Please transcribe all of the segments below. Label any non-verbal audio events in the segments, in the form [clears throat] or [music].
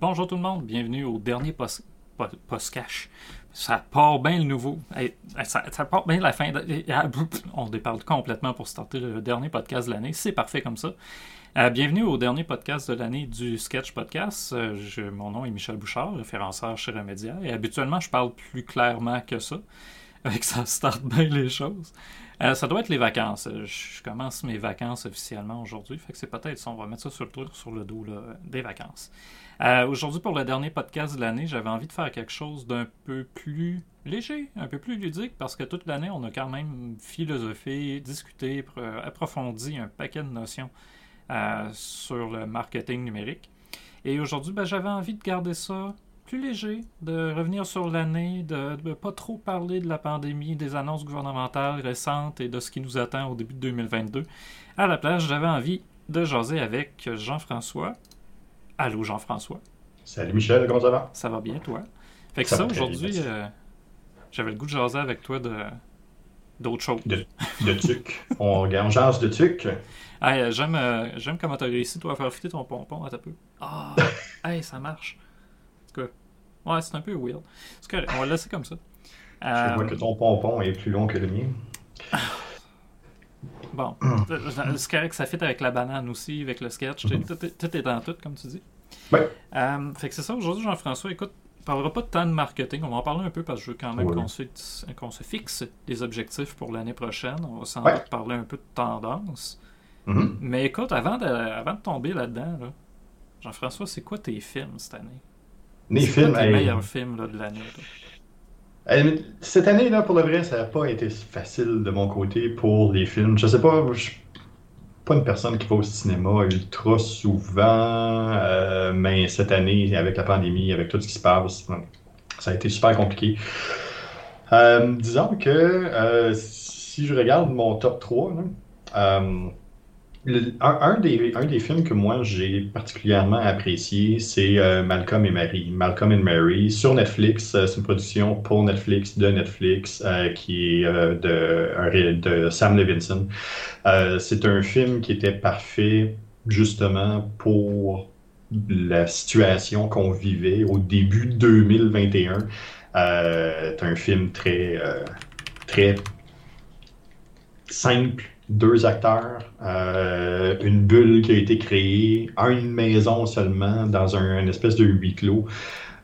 Bonjour tout le monde, bienvenue au dernier post, cash. Ça part bien le nouveau. Ça, part bien la fin. On déparle complètement pour starter le dernier podcast de l'année. C'est parfait comme ça. Euh, bienvenue au dernier podcast de l'année du Sketch Podcast. Euh, je, mon nom est Michel Bouchard, référenceur chez Remedia. Et habituellement, je parle plus clairement que ça. Avec ça starte bien les choses. Euh, ça doit être les vacances. Je commence mes vacances officiellement aujourd'hui. Fait que c'est peut-être ça. On va mettre ça sur le, sur le dos des vacances. Euh, aujourd'hui, pour le dernier podcast de l'année, j'avais envie de faire quelque chose d'un peu plus léger, un peu plus ludique, parce que toute l'année, on a quand même philosophé, discuté, approfondi un paquet de notions euh, sur le marketing numérique. Et aujourd'hui, ben, j'avais envie de garder ça plus léger, de revenir sur l'année, de ne pas trop parler de la pandémie, des annonces gouvernementales récentes et de ce qui nous attend au début de 2022. À la place, j'avais envie de jaser avec Jean-François, Allô Jean-François? Salut Michel, comment ça va? Ça va bien, toi? Fait que ça, aujourd'hui, euh, j'avais le goût de jaser avec toi de d'autres choses. De, de tuc. on, [laughs] on jase de tuc. Hey, euh, j'aime, euh, j'aime comment t'as réussi, toi, à faire fitter ton pompon à ta peu. Ah, [laughs] hey, ça marche. En ouais, c'est un peu weird. C'est on va le laisser comme ça. Je vois que ton pompon est plus long que le mien. [coughs] Bon, c'est correct que ça fit avec la banane aussi, avec le sketch. Tout, est dans tout, comme tu dis. Ouais. Euh, fait que c'est ça, aujourd'hui, Jean-François, écoute, on parlera pas de temps de marketing. On va en parler un peu parce que je veux quand même qu'on se, fixe des objectifs pour l'année prochaine. On va sans doute parler un peu de tendance. Mhm. Mais écoute, avant de, avant de tomber là-dedans, Jean-François, c'est quoi tes films cette année? Mes films, meilleurs films de l'année? Euh, cette année, là, pour le vrai, ça n'a pas été facile de mon côté pour les films. Je sais pas, je suis pas une personne qui va au cinéma ultra souvent, euh, mais cette année, avec la pandémie, avec tout ce qui se passe, ça a été super compliqué. Euh, disons que si je regarde mon top 3, un, des, un, des, films que moi j'ai particulièrement apprécié, c'est euh, Malcolm et Mary. Malcolm and Mary sur Netflix. Euh, c'est une production pour Netflix, de Netflix, euh, qui est de, de, Sam Levinson. c'est un film qui était parfait justement pour la situation qu'on vivait au début 2021. c'est un film très, très simple deux acteurs, euh, une bulle qui a été créée, une maison seulement dans un espèce de huis clos.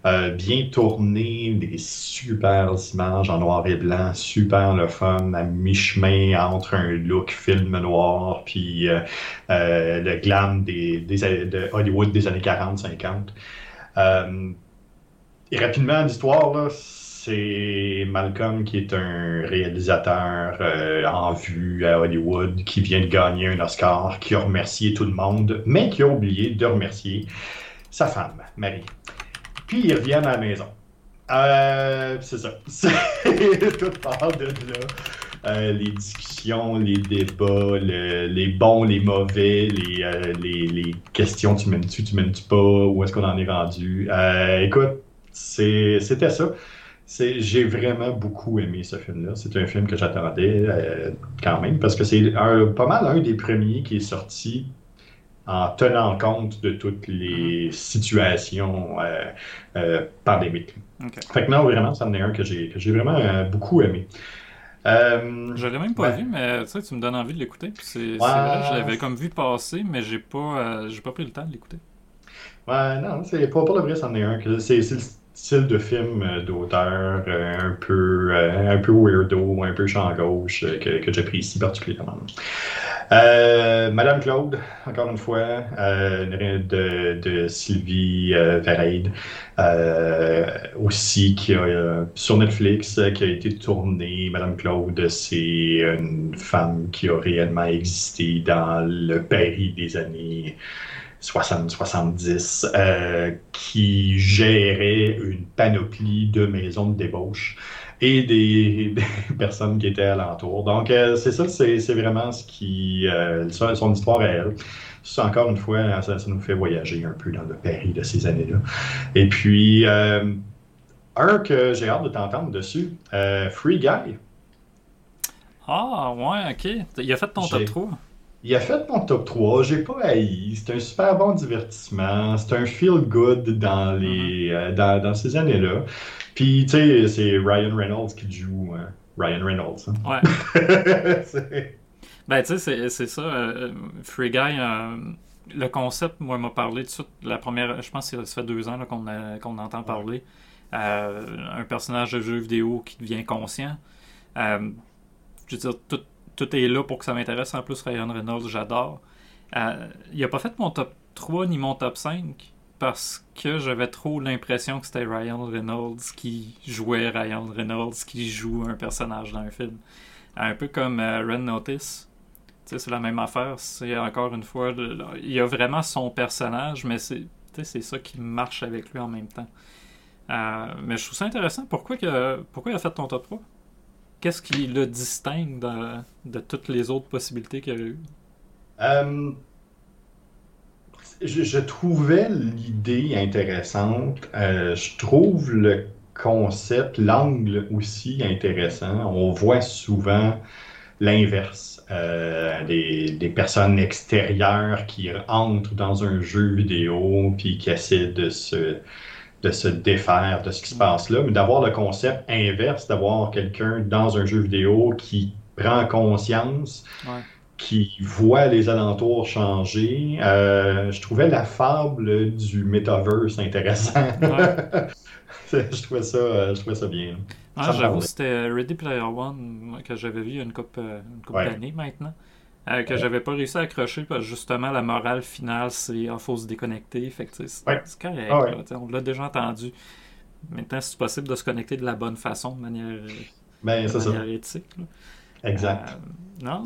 Euh, bien tourné, des super images en noir et blanc, super le fun, à mi-chemin entre un look film noir puis euh, le glam des, de Hollywood des années 40-50. et rapidement, l'histoire, là, c'est Malcolm qui est un réalisateur euh, en vue à Hollywood qui vient de gagner un Oscar, qui a remercié tout le monde, mais qui a oublié de remercier sa femme, Marie. Puis il revient à la maison. Euh, c'est ça. [laughs] tout part de là. Euh, les discussions, les débats, les bons, les mauvais, les, les, questions tu mènes-tu, tu mènes-tu pas, où est-ce qu'on en est rendu? écoute, c'était ça j'ai vraiment beaucoup aimé ce film-là. C'est un film que j'attendais euh, quand même parce que c'est pas mal un des premiers qui est sorti en tenant compte de toutes les situations euh, euh, pandémiques. Fait que non, vraiment, ça en est un que j'ai vraiment beaucoup aimé. je l'ai même pas vu, mais tu sais, tu me donnes envie de l'écouter. C'est vrai, je l'avais comme vu passer, mais j'ai pas, j'ai pas pris le temps de l'écouter. Ouais, non, c'est pas pour le vrai, c'en est un. C'est style de film euh, d'auteur euh, un peu euh, un peu weirdo, un peu champ gauche que, que j'apprécie particulièrement. Madame Claude, encore une fois, de, de, Sylvie Vereid, aussi qui a sur Netflix qui a été tournée. Madame Claude, c'est une femme qui a réellement existé dans le Paris des années 60-70, euh, qui gérait une panoplie de maisons de débauche et des, [laughs] personnes qui étaient alentour. Donc, euh, c'est ça, c'est vraiment ce qui. Euh, son histoire à elle. encore une fois, ça, nous fait voyager un peu dans le Paris de ces années-là. Et puis, un que j'ai hâte de t'entendre dessus, Free Guy. Ah, ouais, ok. Il a fait ton top 3. Il a fait mon top 3, j'ai pas haï. C'est un super bon divertissement. C'est un feel good dans, les, mm-hmm. euh, dans, ces années-là. Puis, tu sais, c'est Ryan Reynolds qui joue euh, Ryan Reynolds. Hein. Ouais. [laughs] ben, tu sais, c'est ça. Euh, Free Guy, le concept, moi, m'a parlé de suite. La première, je pense que ça fait deux ans qu'on entend parler. un personnage de jeu vidéo qui devient conscient. je veux dire, tout tout est là pour que ça m'intéresse. En plus, Ryan Reynolds, j'adore. Euh, il a pas fait mon top 3 ni mon top 5 parce que j'avais trop l'impression que c'était Ryan Reynolds qui jouait Ryan Reynolds qui joue un personnage dans un film. Un peu comme euh, Red Notice. C'est la même affaire. C'est encore une fois, il y a vraiment son personnage, mais c'est ça qui marche avec lui en même temps. Euh, mais je trouve ça intéressant. Pourquoi, que, pourquoi il a fait ton top 3 qu'est-ce qui le distingue de, toutes les autres possibilités qu'il y a eu? Euh, je, trouvais l'idée intéressante. Euh, je trouve le concept, l'angle aussi intéressant. On voit souvent l'inverse. Euh, des, des, personnes extérieures qui entrent dans un jeu vidéo puis qui essaient de se de se défaire de ce qui se passe là, mais d'avoir le concept inverse, d'avoir quelqu'un dans un jeu vidéo qui prend conscience, qui voit les alentours changer. Euh, je trouvais la fable du metaverse intéressante. [laughs] je, trouvais ça, euh, je trouvais ça bien. J'avoue, c'était Ready Player One que j'avais vu il y a une couple, euh, une couple d'années maintenant. Euh, que j'avais pas réussi à accrocher parce que justement la morale finale c'est il faut se déconnecter. Fait c'est correct. Ah on l'a déjà entendu. Maintenant, c'est possible de se connecter de la bonne façon, de manière, ben, éthique. Exact. Euh, non,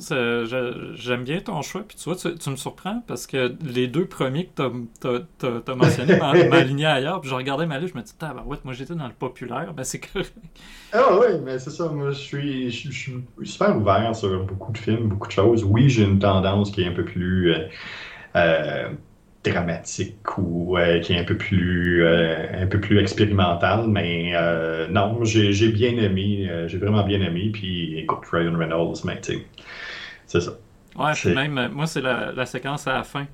j'aime bien ton choix. Puis tu vois, tu, me surprends parce que les deux premiers que tu as, mentionnés [laughs] m'alignaient ailleurs. Puis je regardais ma liste, je me dis, ouais, moi j'étais dans le populaire, ben c'est correct. Ah oui, mais c'est ça. Moi, je suis, je, suis super ouvert sur beaucoup de films, beaucoup de choses. Oui, j'ai une tendance qui est un peu plus. Euh, euh, dramatique ou euh, qui est un peu plus euh, un peu plus expérimental mais euh, non j'ai bien aimé j'ai vraiment bien aimé puis écoute Ryan Reynolds mais tu sais c'est ça. Ouais même moi c'est la, séquence à la fin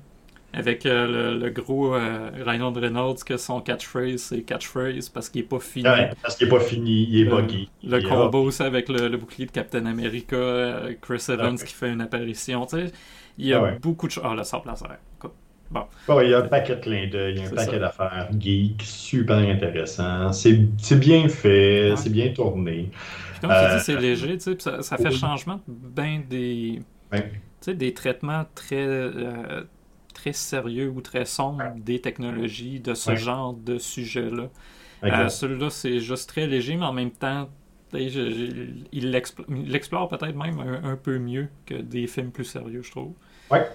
avec le, gros Ryan Reynolds que son catchphrase c'est catchphrase parce qu'il est pas fini. Parce qu'il est pas fini il est buggy. le combo c'est avec le, bouclier de Captain America Chris Evans qui fait une apparition tu sais. Il y a ah beaucoup de choses ah le sort laser Bon. il y a un paquet de clins d'œil, il y a un paquet d'affaires geek, super intéressant. C'est bien fait, c'est bien tourné. comme tu dis, euh, c'est léger, tu sais, ça, fait changement ben des, des traitements très, euh, très sérieux ou très sombres des technologies, de ce genre de sujet-là. Euh, Celui-là, c'est juste très léger, mais en même temps, il l'explore peut-être même un, peu mieux que des films plus sérieux, je trouve. Ouais.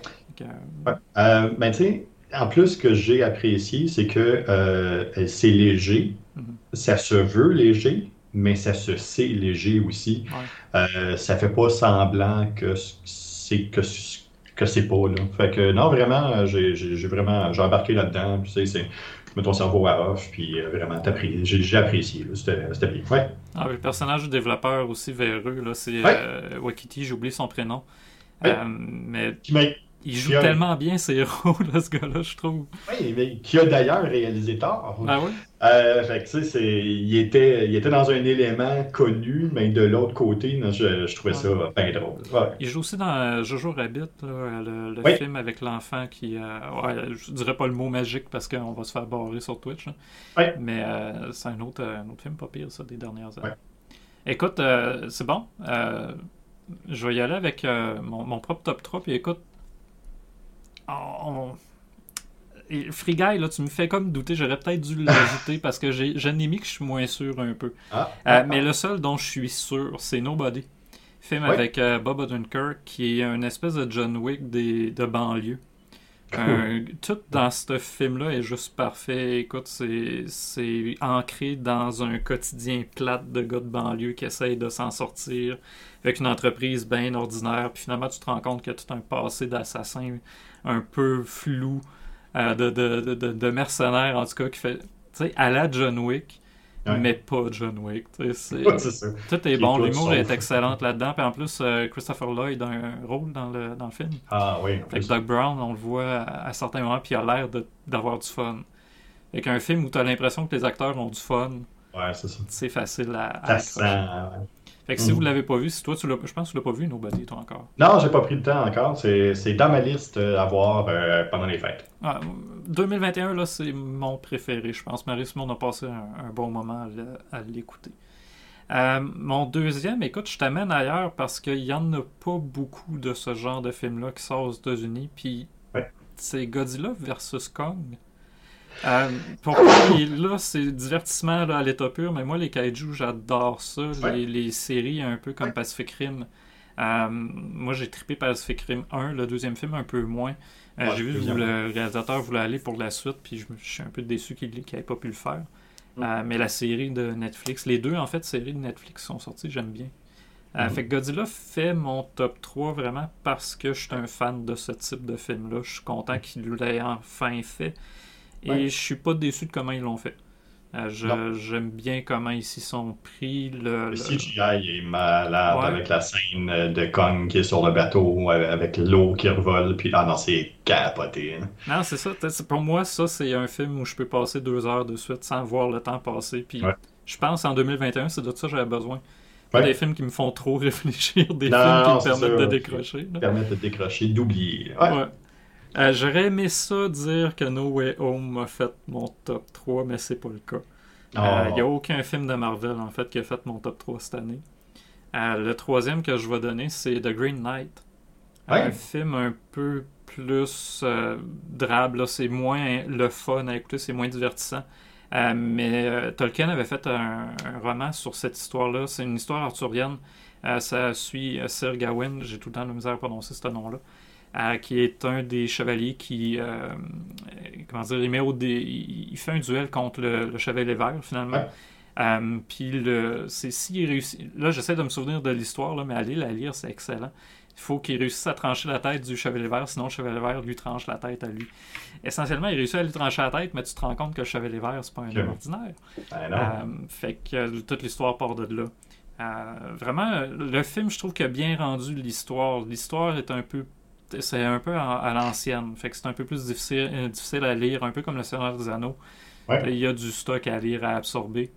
Euh, ben, tu sais, en plus, ce que j'ai apprécié, c'est que euh, c'est léger. Mm-hmm. Ça se veut léger, mais ça se sait léger aussi. Euh, ça fait pas semblant que c'est que, que c'est pas là. Fait que non, vraiment, j'ai vraiment j'ai embarqué là-dedans. Tu sais, c'est mets ton cerveau à off, puis vraiment, j'ai apprécié. C'était bien. Ouais. Ah, le personnage du développeur aussi véreux, c'est Wakiti, j'ai oublié son prénom. Mais il joue tellement bien ses [laughs] rôles, ce gars-là, je trouve. Oui, mais qui a d'ailleurs réalisé tard. Ah oui? Euh, fait que, tu sais, il était, il était dans un élément connu, mais de l'autre côté, je, je, trouvais ça bien drôle. Il joue aussi dans euh, Jojo Rabbit, le, le film avec l'enfant qui. Euh, ouais, je dirais pas le mot magique parce qu'on va se faire barrer sur Twitch. Mais euh, c'est un autre, un autre film pas pire, ça, des dernières années. Écoute, c'est bon. Je vais y aller avec mon, mon propre top 3. Puis écoute, on... Free Guy, là, tu me fais comme douter. J'aurais peut-être dû [laughs] l'ajouter parce que j'ai un ennemi que je suis moins sûr un peu. Ah. Euh, mais le seul dont je suis sûr, c'est Nobody. Film avec euh, Bob Odenkirk qui est une espèce de John Wick des, de banlieue. Euh, tout dans ce film-là est juste parfait. Écoute, c'est ancré dans un quotidien plate de gars de banlieue qui essayent de s'en sortir avec une entreprise bien ordinaire. Puis finalement, tu te rends compte qu'il y a tout un passé d'assassin un peu flou, euh, de, de, de, mercenaires, en tout cas, qui fait, tu sais, à la John Wick, Ouais. mais pas John Wick. tu sais, c'est- Ouais. Tout est Qui bon, l'humour est excellent là-dedans. Puis en plus, euh, Christopher Lloyd a un rôle dans le, dans le film. Ah oui. Fait que. Doug Brown, on le voit à, à certains moments, puis il a l'air d'avoir du fun. Avec un film où tu as l'impression que les acteurs ont du fun, Ouais, c'est facile à, à Ça Fait que si Mhm. vous l'avez pas vu, si toi tu l'as je pense que tu l'as pas vu Nobody toi encore. Non, j'ai pas pris le temps encore. C'est dans ma liste euh, à voir euh, pendant les fêtes. Ah, 2021 là, c'est mon préféré, je pense. Marie Simon a passé un, un bon moment à l'écouter. Euh, mon deuxième, écoute, je t'amène ailleurs parce qu'il y en a pas beaucoup de ce genre de film-là qui sort aux États-Unis. Puis Ouais. c'est Godzilla versus Kong. Euh, pourquoi il- [coughs] là, c'est divertissement là, à l'état pur, mais moi, les kaiju, j'adore ça. Ouais. Les, les séries un peu comme Ouais. Pacific Rim. Euh, moi, j'ai trippé Pacific Rim 1, le deuxième film un peu moins. Euh, Ouais, j'ai vu que le réalisateur voulait aller pour la suite, puis je, suis un peu déçu qu'il n'ait pas pu le faire. Mm. Euh, mais la série de Netflix, les deux en fait séries de Netflix sont sorties, j'aime bien. Euh, Mhm. Fait que Godzilla fait mon top 3 vraiment parce que je suis un fan de ce type de film-là. Je suis content qu'il l'ait enfin fait. Et Ouais. je suis pas déçu de comment ils l'ont fait. Euh. J'aime bien comment ils s'y sont pris. Le, Le le- CGI est malade Ouais. avec la scène de Kong qui est sur le bateau, avec l'eau qui revole, puis ah non, c'est capoté. hein. Non, c'est ça. Pour moi, ça, c'est un film où je peux passer deux heures de suite sans voir le temps passer. Puis Ouais. je pense en 2021, c'est de ça que j'avais besoin. Pas Ouais. des films qui me font trop [laughs] réfléchir, des Non, films qui me permettent ça. de décrocher. là. Permettre de décrocher, d'oublier. Ouais. Euh, J'aurais aimé ça dire que No Way Home a fait mon top 3, mais c'est pas le cas. Il Oh. n'y a aucun film de Marvel en fait qui a fait mon top 3 cette année. Euh, le troisième que je vais donner, c'est The Green Knight. Ouais. Un film un peu plus euh, drabe, c'est moins le fun à écouter, c'est moins divertissant. Euh, mais euh, Tolkien avait fait un, un roman sur cette histoire-là. C'est une histoire arthurienne. Euh, ça suit euh, Sir Gawain, j'ai tout le temps de la misère à prononcer ce nom-là, euh, qui est un des chevaliers qui, euh, comment dire, il, met au dé- il fait un duel contre le, le chevalier vert finalement. Ouais. Euh, puis c'est s'il réussit. Là, j'essaie de me souvenir de l'histoire, mais aller la lire, c'est excellent. Il faut qu'il réussisse à trancher la tête du chevalier vert, sinon le chevalier vert lui tranche la tête à lui. Essentiellement, il réussit à lui trancher la tête, mais tu te rends compte que le chevalier vert, c'est pas un homme ordinaire. Ben. Euh, fait que toute l'histoire part de là. Euh, vraiment, le film, je trouve qu'il a bien rendu l'histoire. L'histoire est un peu. C'est un peu à, à l'ancienne. Fait que c'est un peu plus difficile, euh, difficile à lire, un peu comme Le Seigneur des Anneaux. Ouais. Il y a du stock à lire, à absorber.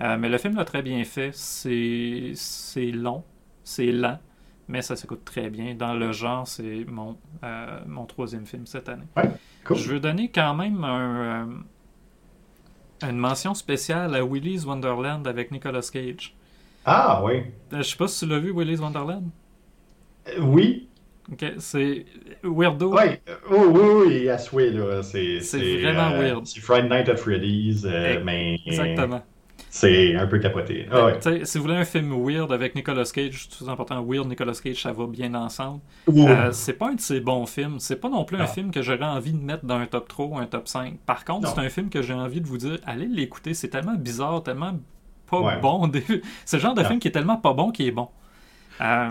Euh, mais le film l'a très bien fait. C'est c'est long, c'est lent, mais ça s'écoute très bien. Dans le genre, c'est mon, euh, mon troisième film cette année. Cool. Je veux donner quand même un, une mention spéciale à Willy's Wonderland avec Nicolas Cage. Ah oui. Je sais pas si tu l'as vu, Willy's Wonderland. Oui. Ok, c'est Weirdo. Oui, euh, oui, oui, oui, à souhait, là. C'est vraiment euh, weird. C'est Friday Night at Freddy's, euh, mais Exactement. c'est un peu capoté. Ah ouais. Si vous voulez un film weird avec Nicolas Cage, tout important, weird, Nicolas Cage, ça va bien ensemble. Euh, c'est pas un de ces bons films. C'est pas non plus un film que j'aurais envie de mettre dans un top 3 ou un top 5. Par contre, c'est un film que j'ai envie de vous dire, allez l'écouter. C'est tellement bizarre, tellement pas Ouais. bon. [laughs] C'est le genre de Non. film qui est tellement pas bon qui est bon. Euh.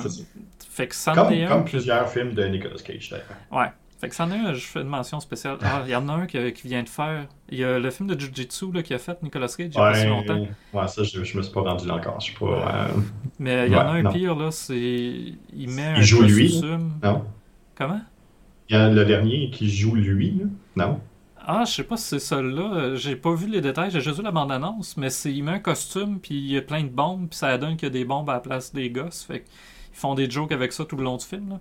Fait que c'en Comme, que- plusieurs films de Nicolas Cage, d'ailleurs. Ouais. Fait que c'en est un, je fais une mention spéciale. Ah, il y en a un qui, qui vient de faire. Il y a le film de Jiu-Jitsu là, qui a fait Nicolas Cage il y a pas si longtemps. ouais, ça, je, je me suis pas rendu là encore. Je suis pas. euh, Mais il y en a Ouais, un non. pire, là, c'est. Il met Il un joue lui, costume. Non? Comment? Il y a le dernier qui joue lui, là. Non? Ah, je sais pas si c'est ça là. Euh, J'ai pas vu les détails, j'ai juste vu la bande-annonce, mais c'est il met un costume, puis il y a plein de bombes, puis ça donne qu'il y a des bombes à la place des gosses. Fait qu'ils font des jokes avec ça tout le long du film. Là.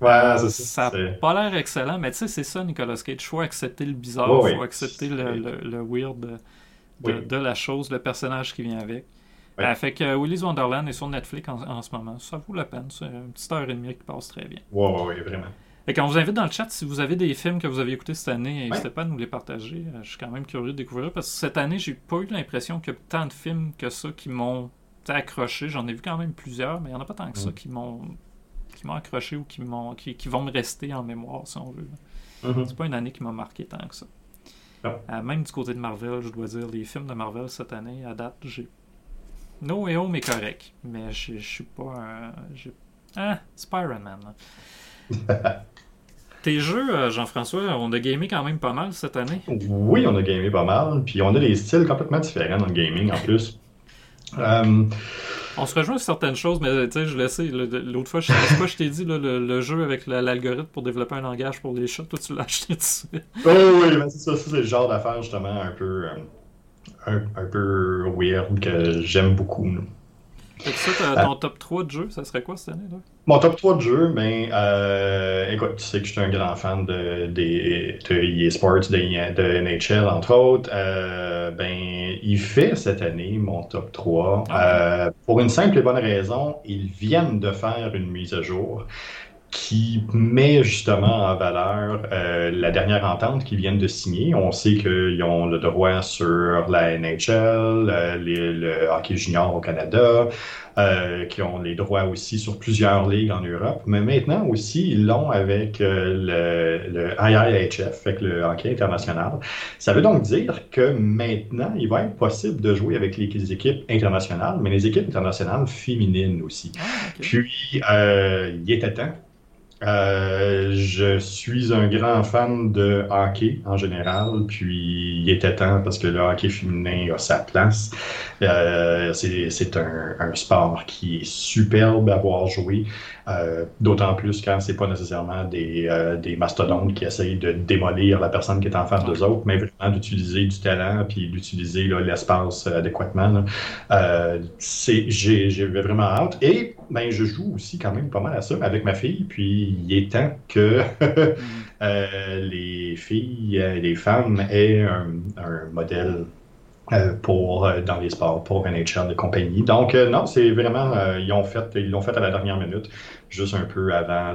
Ouais, Euh, ça n'a pas l'air excellent, mais tu sais, c'est ça, Nicolas Cage. Faut accepter le bizarre, Ouais, faut accepter le, le, le weird de, Oui. la chose, le personnage qui vient avec. Euh, fait que euh, Willy's Wonderland est sur Netflix en, en ce moment. Ça vaut la peine. C'est une petite heure et demie qui passe très bien. Ouais, ouais, ouais, vraiment. Et quand on vous invite dans le chat, si vous avez des films que vous avez écoutés cette année, n'hésitez pas à nous les partager. Euh, Je suis quand même curieux de découvrir parce que cette année, j'ai pas eu l'impression qu'il y a tant de films que ça qui m'ont accroché. J'en ai vu quand même plusieurs, mais il n'y en a pas tant que ça Mm. qui m'ont qui m'ont accroché ou qui m'ont qui, qui vont me rester en mémoire, si on veut. Mhm. C'est pas une année qui m'a marqué tant que ça. Euh, même du côté de Marvel, je dois dire, les films de Marvel cette année, à date, j'ai. No Way Home est correct, mais je suis pas un. j'ai- Ah, Spider-Man. là. [laughs] tes jeux, Jean-François, on a gamé quand même pas mal cette année. Oui, on a gamé pas mal, puis on a des styles complètement différents dans le gaming en plus. On se rejoint sur certaines choses, mais tu sais, je le sais. L'autre fois, je sais pas, je t'ai dit le, jeu avec l'algorithme pour développer un langage pour les chats, toi tu l'as acheté tout de suite. Oh, oui, mais c'est ça, c'est le genre d'affaire justement un peu, un, peu weird que j'aime beaucoup. Fait que ça, ton top 3 de jeux, ça serait quoi cette année? Là? Mon top 3 de jeux, ben, euh, écoute, tu sais que je suis un grand fan de, de, de EA Sports, de, de, NHL, entre autres. Euh, ben, il fait cette année mon top 3. Ah euh, pour une simple et bonne raison, ils viennent de faire une mise à jour qui met justement en valeur euh, la dernière entente qu'ils viennent de signer. On sait qu'ils ont le droit sur la NHL, euh, le hockey junior au Canada, euh, qui ont les droits aussi sur plusieurs ligues en Europe, mais maintenant aussi, ils l'ont avec le, le IIHF, avec le hockey international. Ça veut donc dire que maintenant, il va être possible de jouer avec les, équipes internationales, mais les équipes internationales féminines aussi. Ah, Puis, il était temps euh, je suis un grand fan de hockey en général, puis il était temps parce que le hockey féminin a sa place. Euh, c'est un, un, sport qui est superbe à voir jouer. Euh, d'autant plus quand c'est pas nécessairement des, euh, des, mastodontes qui essayent de démolir la personne qui est en face d'eux autres, mais vraiment d'utiliser du talent puis d'utiliser l'espace adéquatement. J'ai vraiment hâte. Et ben, je joue aussi quand même pas mal à ça avec ma fille, puis il est temps que [laughs] euh, les filles, les femmes aient un, modèle euh, pour euh, dans les sports, pour NHL de compagnie. Donc euh, non, c'est vraiment ils fait ils l'ont fait à la dernière minute, juste un peu avant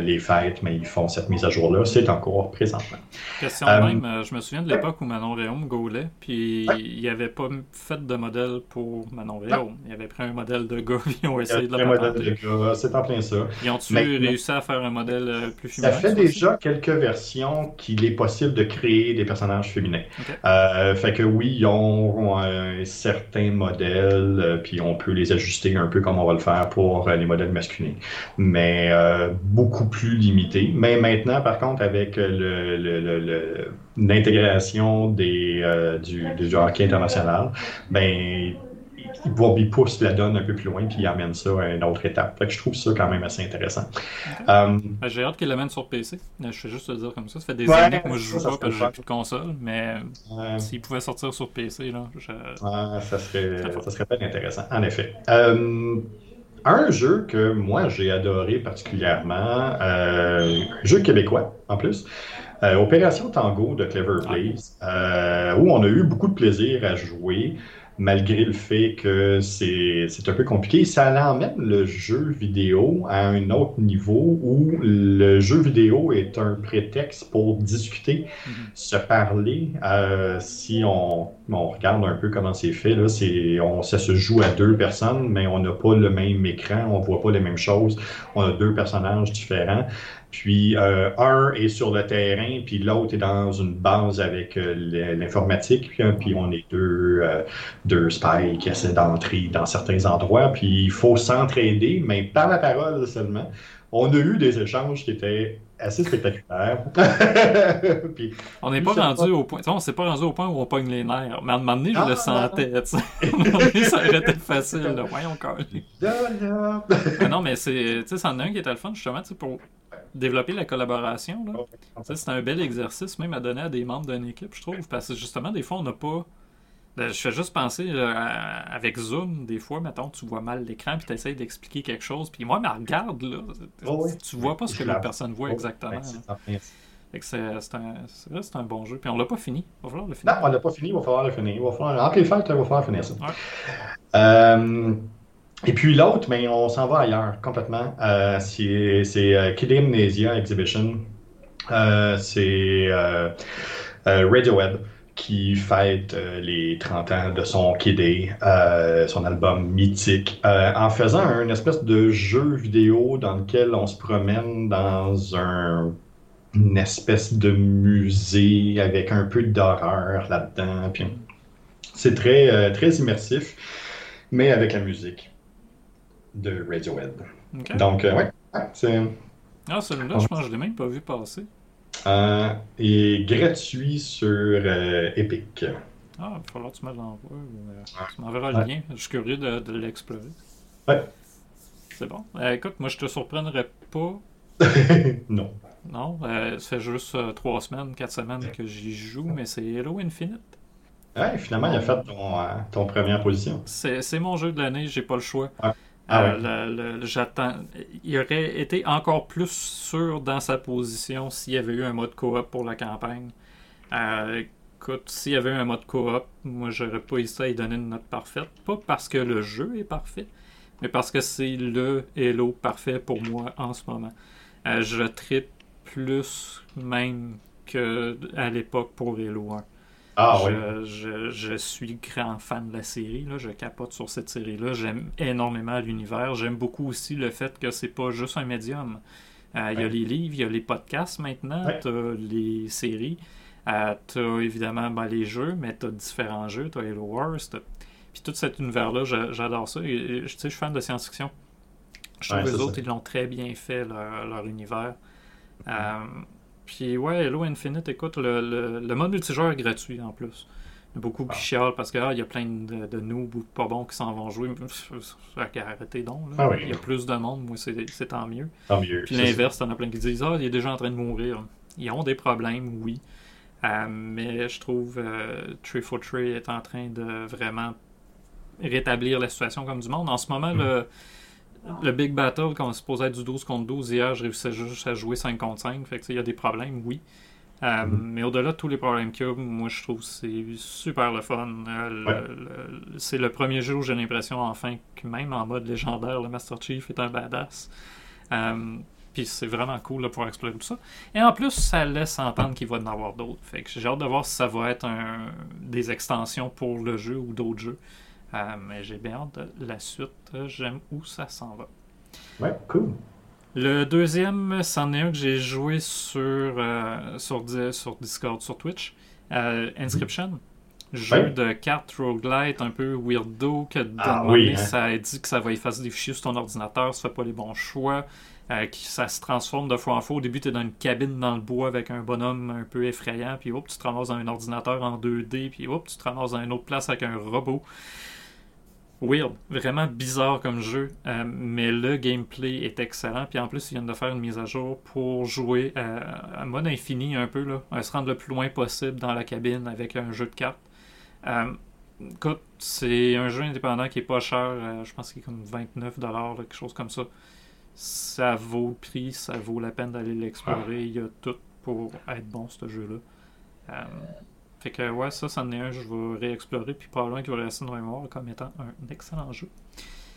les fêtes, mais ils font cette mise à jour là. C'est encore présentement. Question même, je me souviens de l'époque où Manon Réaume gaulait, puis il n'y avait pas fait de modèle pour Manon Réaume. Il avait pris un modèle de gars, [laughs] ils ont essayé de le modèle c'est en plein ça. Ils ont-tu réussi à faire un modèle plus féminin? Ça fait déjà quelques versions qu'il est possible de créer des personnages féminins. fait que oui, ils ont un certain modèle, euh, puis on peut les ajuster un peu comme on va le faire pour euh, les modèles masculins, mais euh, beaucoup plus limité. Mais maintenant, par contre, avec l'intégration des, du, du hockey international, ben il pousse la donne un peu plus loin puis il amène ça à une autre étape. Fait que je trouve ça quand même assez intéressant. Euh, j'ai hâte qu'il l'amène sur PC. Je fais juste te dire comme ça. Ça fait des années que moi je joue pas parce que j'ai plus de console, mais s'il pouvait sortir sur PC, là, ça serait, ça serait pas intéressant, en effet. Euh, un jeu que moi j'ai adoré particulièrement, euh, un jeu québécois en plus, Opération Tango de Clever ah. Place, où on a eu beaucoup de plaisir à jouer malgré le fait que c'est un peu compliqué. Ça l'emmène le jeu vidéo à un autre niveau où le jeu vidéo est un prétexte pour discuter, mm-hmm. se parler. Euh, si on, on, regarde un peu comment c'est fait, là, on, ça se joue à deux personnes, mais on n'a pas le même écran, on voit pas les mêmes choses. On a deux personnages différents. Puis euh, un est sur le terrain, puis l'autre est dans une base avec euh, l'informatique, puis, puis, on est deux, euh, deux spies qui essaient d'entrer dans certains endroits, puis il faut s'entraider, mais par la parole seulement. On a eu des échanges qui étaient assez spectaculaires. [laughs] puis, on n'est pas rendu au point, on s'est pas rendu au point où on pogne les nerfs, mais à un moment donné, je le sentais, tu sais. ça aurait été facile, là. voyons encore. [laughs] non, mais c'est, tu sais, c'en est un qui était le fun, justement, tu sais, pour développer la collaboration. C'est un bel exercice même à donner à des membres d'une équipe, je trouve, parce que justement, des fois, on n'a pas. Ben, je fais juste penser avec Zoom, des fois, mettons, tu vois mal l'écran puis tu essaies d'expliquer quelque chose. Puis moi, mais regarde, là, oh tu vois pas ce que la personne voit exactement. C'est un, un, bon jeu. Puis on l'a pas fini. Il va falloir le finir. Non, on l'a pas fini, il va falloir le finir. Il va falloir... Entre les fêtes, il va falloir finir ça. Euh, et puis l'autre, mais on s'en va ailleurs complètement. Euh, c'est euh, Kid Amnesia Exhibition. Euh, c'est euh, Radiohead qui fête les 30 ans de son Kid son album mythique, en faisant une espèce de jeu vidéo dans lequel on se promène dans un, une espèce de musée avec un peu d'horreur là-dedans. C'est très, très immersif, mais avec la musique de Radiohead. Donc, euh, ouais, c'est. Ah, celui-là, je pense que je l'ai même pas vu passer. Euh, et gratuit sur euh, Epic. Ah, il va falloir que tu me l'envoies. Euh, tu m'enverras le lien. Je suis curieux de, de l'explorer. Ouais. C'est bon. Écoute, moi, je te surprendrai pas. [laughs] non. Non, ça fait juste trois semaines, quatre semaines que j'y joue, mais c'est Halo Infinite. Ouais, finalement, il a fait ton, ton première position. C'est c'est mon jeu de l'année, j'ai pas le choix. Ouais. Ah Euh, le- le- j'attends. Il aurait été encore plus sûr dans sa position s'il y avait eu un mode coop pour la campagne. Euh, écoute, s'il y avait eu un mode coop, moi j'aurais pas hésité à y donner une note parfaite. Pas parce que le jeu est parfait, mais parce que c'est le Halo parfait pour moi en ce moment. Euh, je tripe plus même que à l'époque pour Halo 1. Ah oui. je, suis grand fan de la série. Là. Je capote sur cette série-là. J'aime énormément l'univers. J'aime beaucoup aussi le fait que c'est pas juste un médium. Euh, Il y a les livres, il y a les podcasts maintenant, Ouais. t'as les séries, euh, t'as évidemment ben, les jeux, mais t'as différents jeux, t'as Halo Wars, t'as- puis tout cet univers-là, j'a- j'adore ça. Et, tu je suis fan de science-fiction. Je trouve Ouais, que les autres, ça. ils l'ont très bien fait, leur, leur univers. Euh, puis ouais, Halo Infinite, écoute, le, le, le mode multijoueur est gratuit en plus. Il y a beaucoup qui Ah. chialent parce qu'il y a plein de, de noobs ou pas bons qui s'en vont jouer. Arrêtez donc. là. Ah oui. Il y a plus de monde, moi c'est c'est tant mieux. Tant mieux. Puis l'inverse, t'en as plein qui disent Ah, il est déjà en train de mourir. Ils ont des problèmes, oui. Euh, mais je trouve euh, Tree for Tree est en train de vraiment rétablir la situation comme du monde. En ce moment, Mm. le, le Big Battle, quand on se posait être du 12 contre 12, hier, je réussissais juste à jouer 5 contre 5. Fait que, il y a des problèmes, oui. Euh, Mhm. Mais au-delà de tous les problèmes qu'il y a, moi je trouve que c'est super le fun. Euh, Ouais. c'est le premier jeu où j'ai l'impression enfin que même en mode légendaire, le Master Chief est un badass. Euh, Puis c'est vraiment cool de pouvoir explorer tout ça. Et en plus, ça laisse entendre qu'il va y en avoir d'autres. Fait que j'ai hâte de voir si ça va être un- des extensions pour le jeu ou d'autres jeux. Euh, mais j'ai bien hâte de la suite. J'aime où ça s'en va. Ouais, cool. Le deuxième, c'en est un que j'ai joué sur, euh, sur, sur Discord, sur Twitch. Euh, Inscription. Jeu Ouais. de cartes roguelite un peu weirdo que Ah oui, hein. ça dit que ça va effacer des fichiers sur ton ordinateur, ça fait pas les bons choix, euh, qui, ça se transforme de fois en fois. Au début, tu es dans une cabine dans le bois avec un bonhomme un peu effrayant, puis hop, tu te ramasses dans un ordinateur en 2D, puis hop, tu te ramasses dans une autre place avec un robot. Weird, vraiment bizarre comme jeu, euh, mais le gameplay est excellent. Puis en plus, ils viennent de faire une mise à jour pour jouer euh, à mode infini un peu, là, à se rendre le plus loin possible dans la cabine avec un jeu de cartes. Euh, écoute, c'est un jeu indépendant qui est pas cher, euh, je pense qu'il est comme 29$, là, quelque chose comme ça. Ça vaut le prix, ça vaut la peine d'aller l'explorer. Il y a tout pour être bon, ce jeu-là. Fait que ouais, ça, c'en est un que je vais réexplorer, puis probablement qu'il va rester dans ma mémoire comme étant un excellent jeu.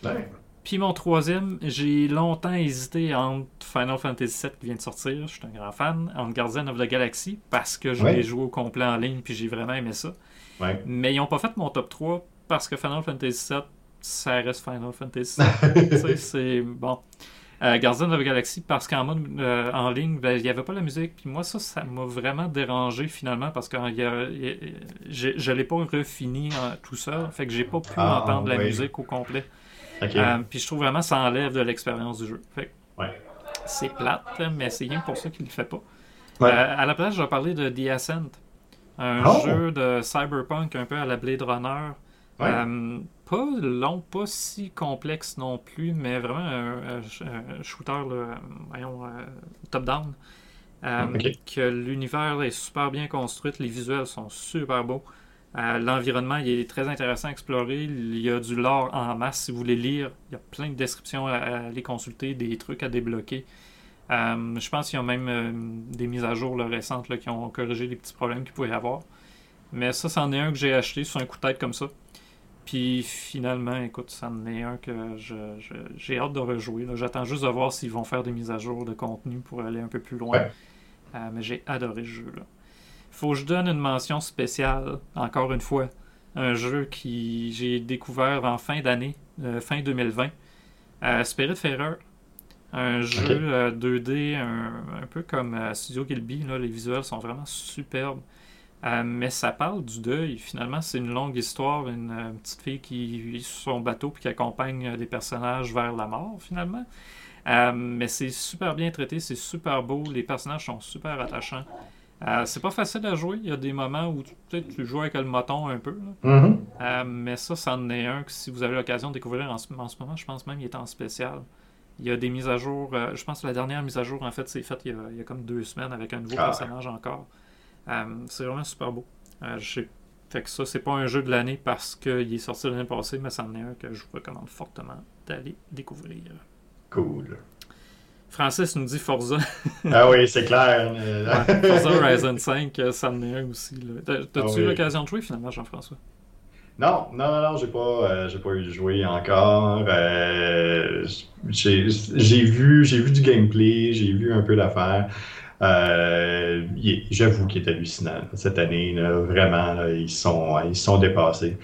Ouais. Puis mon troisième, j'ai longtemps hésité entre Final Fantasy VII qui vient de sortir, je suis un grand fan, entre Guardian of the Galaxy, parce que je Ouais. l'ai joué au complet en ligne, puis j'ai vraiment aimé ça. Ouais. Mais ils n'ont pas fait mon top 3 parce que Final Fantasy VII, ça reste Final Fantasy [laughs] VII. Tu sais, c'est bon. Euh, of the Galaxy, parce qu'en mode euh, en ligne, ben, il n'y avait pas la musique. Puis moi, ça, ça m'a vraiment dérangé finalement parce que il y a- il y a- j'ai- je ne l'ai pas refini euh, tout seul. Fait que j'ai pas pu Ah, entendre la musique au complet. Euh, puis je trouve vraiment que ça enlève de l'expérience du jeu. Fait que Ouais. c'est plate, mais c'est rien pour ça qu'il le fait pas. Ouais. À la place, je vais parler de The Ascent. Un Oh! jeu de cyberpunk un peu à la Blade Runner. Ouais. Euh, pas long, pas si complexe non plus, mais vraiment un, un- un shooter euh, top-down. Euh, Ok. Que l'univers est super bien construit, les visuels sont super beaux. Euh, L'environnement il est très intéressant à explorer. Il y a du lore en masse si vous voulez lire. Il y a plein de descriptions à, à aller consulter, des trucs à débloquer. Euh, je pense qu'il y a même des mises à jour là, récentes là, qui ont corrigé les petits problèmes qu'il pouvait y avoir. Mais ça, c'en est un que j'ai acheté sur un coup de tête comme ça. Puis finalement, écoute, c'en est un que je- je- j'ai hâte de rejouer. là. J'attends juste de voir s'ils vont faire des mises à jour de contenu pour aller un peu plus loin. Ouais. Euh, mais j'ai adoré ce jeu-là. Faut que je donne une mention spéciale, encore une fois. Un jeu qui j'ai découvert en fin d'année, euh, fin 2020. Euh, Spiritfarer. Un jeu Ok. euh, 2D, un, un peu comme Studio Gilby. Là, les visuels sont vraiment superbes. Euh, mais ça parle du deuil. Finalement, c'est une longue histoire, une, euh, petite fille qui vit sur son bateau puis qui accompagne des personnages vers la mort, finalement. mais c'est super bien traité, c'est super beau, les personnages sont super attachants. c'est pas facile à jouer, il y a des moments où peut-être tu joues avec le moton un peu. Mm-hmm. mais ça, c'en est un que si vous avez l'occasion de découvrir en ce, moment, je pense même qu'il est en spécial. Il y a des mises à jour. je pense que la dernière mise à jour, en fait, c'est faite il, y a comme deux semaines avec un nouveau Ah. personnage encore. Euh, c'est vraiment super beau. J'ai- fait que ça, c'est pas un jeu de l'année parce qu'il est sorti l'année passée, mais c'en est un que je vous recommande fortement d'aller découvrir. Cool. Francis nous dit Forza. Ah oui, c'est clair. [laughs] Ouais, Forza Horizon 5, euh, c'en est un aussi. T'as-tu Ah oui. l'occasion de jouer finalement, Jean-François? Non, non, non, non, j'ai pas, euh, j'ai pas eu de jouer encore. Euh, j'ai j'ai vu, j'ai vu du gameplay, j'ai vu un peu l'affaire. Euh, J'avoue qu'il est hallucinant cette année. là. vraiment, là, ils sont, ils sont dépassés.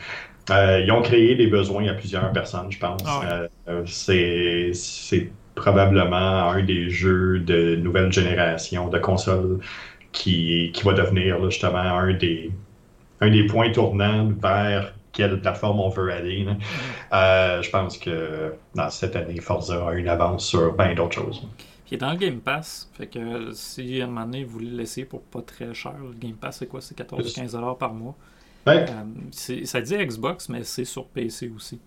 Euh, ils ont créé des besoins à plusieurs personnes, je pense. Ah. Euh, c'est, c'est probablement un des jeux de nouvelle génération de consoles qui, qui va devenir là, justement un des, un des points tournants vers quelle plateforme on veut aller. là. Euh, je pense que dans cette année, Forza a une avance sur bien d'autres choses. Il est dans le Game Pass. Fait que si à un moment donné vous voulez le laisser pour pas très cher, le Game Pass c'est quoi? C'est 14-15$ par mois. Ouais, Euh, ça dit Xbox, mais c'est sur PC aussi.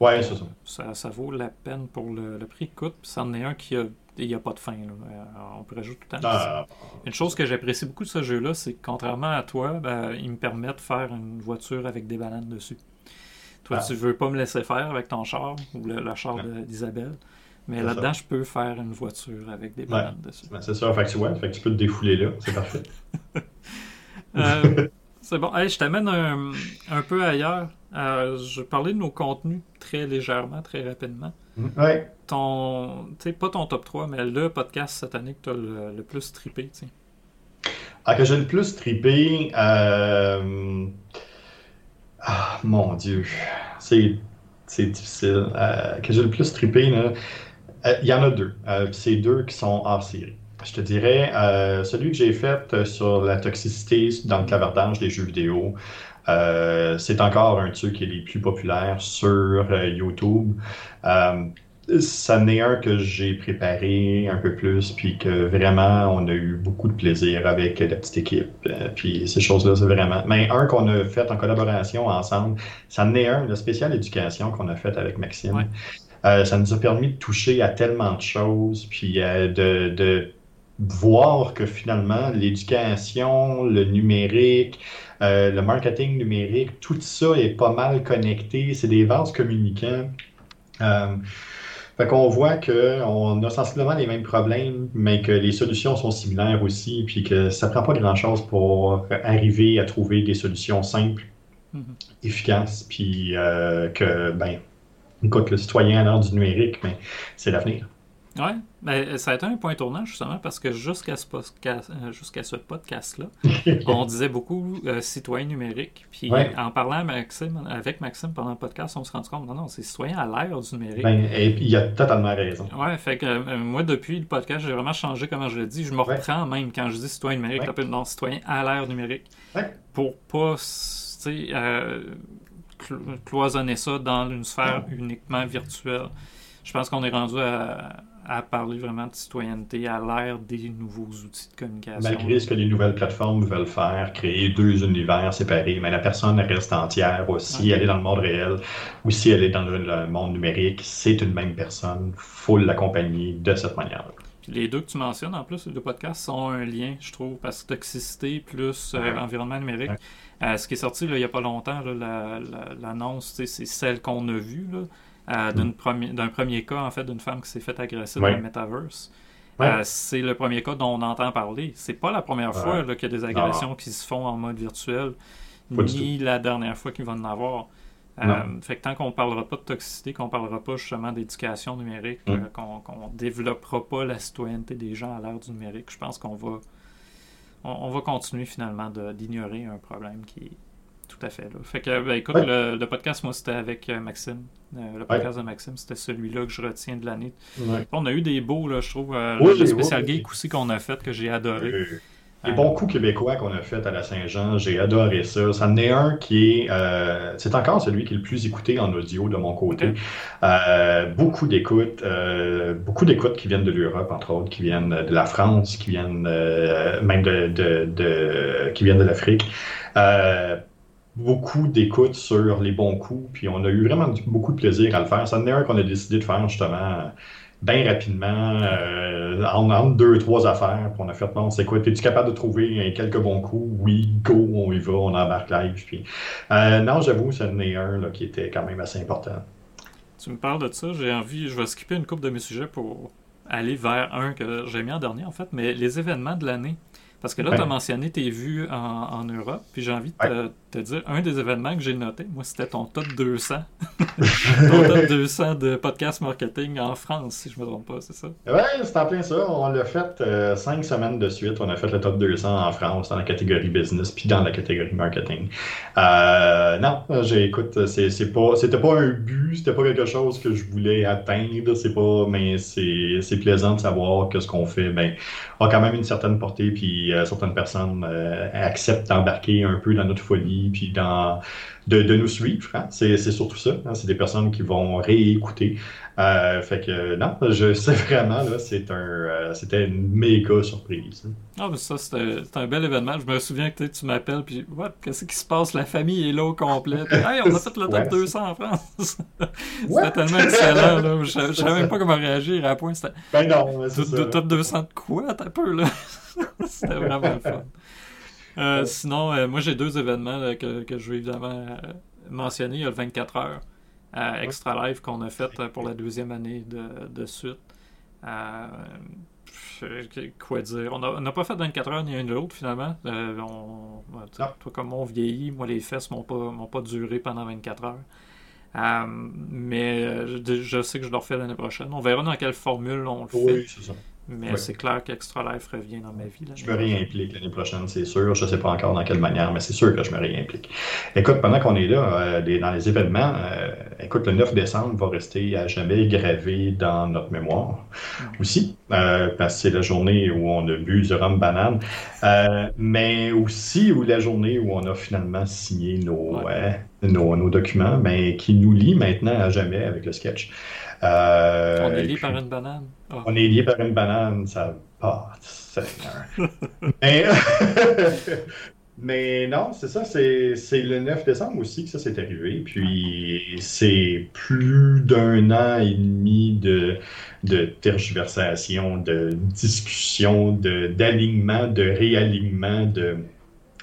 ouais, c'est ça. Ça, ça vaut la peine pour le, le prix qu'il coûte. Puis c'en est un qui a, il n'y a pas de fin. là. Euh, on pourrait jouer tout le temps. Ah, Une chose que j'apprécie beaucoup de ce jeu-là, c'est que contrairement à toi, ben, il me permet de faire une voiture avec des bananes dessus. Toi, Ah. tu veux pas me laisser faire avec ton char ou le, le char d'Isabelle. Mais là-dedans, je peux faire une voiture avec des bananes dessus. ben, c'est ça, fait que, fait que tu peux te défouler là, c'est parfait. [laughs] Euh, c'est bon. Hey, je t'amène un, un peu ailleurs. Euh, je vais parler de nos contenus très légèrement, très rapidement. Ouais. Ton, tu sais, pas ton top 3, mais le podcast cette année que tu as le, le plus trippé. tu sais. Ah, que j'ai le plus trippé, euh... ah, mon Dieu, c'est c'est difficile. Euh, que j'ai le plus trippé, là, il y en a deux. Euh, c'est deux qui sont hors série. Je te dirais, euh, celui que j'ai fait euh, sur la toxicité dans le clavardage des jeux vidéo, euh, c'est encore un de ceux qui est les plus populaires sur euh, YouTube. Euh, ça n'est un que j'ai préparé un peu plus, puis que vraiment on a eu beaucoup de plaisir avec la petite équipe. Euh, puis ces choses-là, c'est vraiment. Mais un qu'on a fait en collaboration ensemble, ça en est un, le spécial éducation qu'on a fait avec Maxime. Euh, ça nous a permis de toucher à tellement de choses, puis euh, de, de voir que finalement l'éducation, le numérique, euh, le marketing numérique, tout ça est pas mal connecté. C'est des vases communicants. Fait qu'on voit qu'on a sensiblement les mêmes problèmes, mais que les solutions sont similaires aussi, puis que ça prend pas grand-chose pour arriver à trouver des solutions simples, Mhm. efficaces, puis euh, que, ben, écoute, le citoyen à l'heure du numérique, mais c'est l'avenir. Ouais, mais ça a été un point tournant justement parce que jusqu'à ce, podcast, euh, jusqu'à ce podcast-là, [laughs] on disait beaucoup euh, citoyen numérique. Puis Ouais. en parlant Maxime, avec Maxime pendant le podcast, on se rend compte non, non, c'est citoyen à l'ère du numérique. Ben, et il a totalement raison. Ouais, fait que euh, moi, depuis le podcast, j'ai vraiment changé comment je le dis. Je me Ouais. reprends même quand je dis citoyen numérique, Ouais. non, citoyen à l'ère numérique. Pour pas, s- tu sais, euh, clo- cloisonner ça dans une sphère uniquement virtuelle. Je pense qu'on est rendu à, à parler vraiment de citoyenneté à l'ère des nouveaux outils de communication. Malgré ce que les nouvelles plateformes veulent faire, créer deux univers séparés, mais la personne reste entière aussi. Elle est dans le monde réel ou si elle est dans le, le monde numérique, c'est une même personne. faut l'accompagner de cette manière-là. Les deux que tu mentionnes, en plus, les deux podcasts, sont un lien, je trouve, parce que toxicité plus euh, environnement numérique. Ouais. Euh, ce qui est sorti là, il n'y a pas longtemps, là, la- la- l'annonce, c'est celle qu'on a vue, là, euh, premi- d'un premier cas, en fait, d'une femme qui s'est fait agresser Mm. Ouais. dans le metaverse. Ouais. C'est le premier cas dont on entend parler. C'est pas la première fois qu'il y a des agressions qui se font en mode virtuel, Pas ni la dernière fois qu'il va en avoir. Euh, fait que tant qu'on parlera pas de toxicité, qu'on parlera pas justement d'éducation numérique, Mm. euh, qu'on qu'on développera pas la citoyenneté des gens à l'ère du numérique, je pense qu'on va on, on va continuer finalement d'ignorer un problème qui est tout à fait là. Fait que ben, écoute, Ouais. le, le podcast, moi c'était avec euh, Maxime. Euh, le podcast de Maxime, c'était celui-là que je retiens de l'année. Ouais. On a eu des beaux, là, je trouve. Oui, le spécial oui. geek aussi qu'on a fait, que j'ai adoré. Euh, Les bons coups québécois qu'on a fait à la Saint-Jean, j'ai adoré ça. Ça en est un qui est, euh, c'est encore celui qui est le plus écouté en audio de mon côté. Euh, beaucoup d'écoutes, euh, beaucoup d'écoutes qui viennent de l'Europe, entre autres, qui viennent de la France, qui viennent même de, de, de, qui viennent de l'Afrique. beaucoup d'écoutes sur les bons coups, puis on a eu vraiment beaucoup de plaisir à le faire. Ça en est un qu'on a décidé de faire justement bien rapidement, euh, en, deux, trois affaires. Puis on a fait, non, c'est quoi, es-tu capable de trouver quelques bons coups? Oui, go, on y va, on embarque live. Puis, euh, non, j'avoue, c'est un là, qui était quand même assez important. Tu me parles de ça, j'ai envie, je vais skipper une coupe de mes sujets pour aller vers un que j'ai mis en dernier, en fait, mais les événements de l'année. Parce que là, tu as mentionné tes vues en, Europe, puis j'ai envie de te, dire, un des événements que j'ai noté, moi, c'était ton top 200. [laughs] ton [laughs] top 200 de podcast marketing en France, si je me trompe pas, c'est ça? Oui, c'est en plein ça. On l'a fait euh, cinq semaines de suite. On a fait le top 200 en France dans la catégorie business, puis dans la catégorie marketing. Euh, non, j'ai, écoute, c'est, pas, c'était pas un but, c'était pas quelque chose que je voulais atteindre, c'est pas, mais c'est, plaisant de savoir que ce qu'on fait, ben, a quand même une certaine portée, puis euh, certaines personnes acceptent d'embarquer un peu dans notre folie, puis dans de, nous suivre. Hein. C'est, surtout ça. Hein. C'est des personnes qui vont réécouter. Euh, fait que non, je [laughs] sais vraiment là, c'est un, c'était une méga surprise. Ah, mais ça c'était, un bel événement. Je me souviens que tu m'appelles puis what, qu'est-ce qui se passe? La famille est là au complet. hey, on a fait le top 200 en France. [laughs] c'était tellement excellent là. Je, ne savais même pas comment réagir à point. C'était... Ben non, c'est ça. Top 200 de quoi? T'as peu là [laughs] C'était vraiment le fun. Euh, sinon, euh, moi j'ai deux événements que, que, je veux évidemment euh, mentionner. Il y a le 24 heures Extra Live qu'on a fait pour la deuxième année de, de suite. quoi dire? On n'a pas fait 24 heures ni un ni l'autre finalement. On, toi, comme on vieillit, moi les fesses m'ont pas, pas duré pendant 24 heures. mais je, je, sais que je le refais l'année prochaine. On verra dans quelle formule on le fait. Oui, c'est ça. Mais c'est clair qu'Extra Life revient dans ma vie. je me réimplique l'année prochaine, c'est sûr. Je ne sais pas encore dans quelle manière, mais c'est sûr que je me réimplique. Écoute, pendant qu'on est là, euh, dans les événements, euh, écoute, le 9 décembre va rester à jamais gravé dans notre mémoire aussi, euh, parce que c'est la journée où on a bu du rhum banane, mais aussi où la journée où on a finalement signé nos, nos, nos, documents, mais qui nous lie maintenant à jamais avec le sketch. On est lié par une banane. Ah. On est lié par une banane, ça passe, mais, [laughs] mais non, c'est ça, c'est le 9 décembre aussi que ça s'est arrivé. Puis c'est plus d'un an et demi de, de tergiversation, de discussion, d'alignement, de, réalignement, de,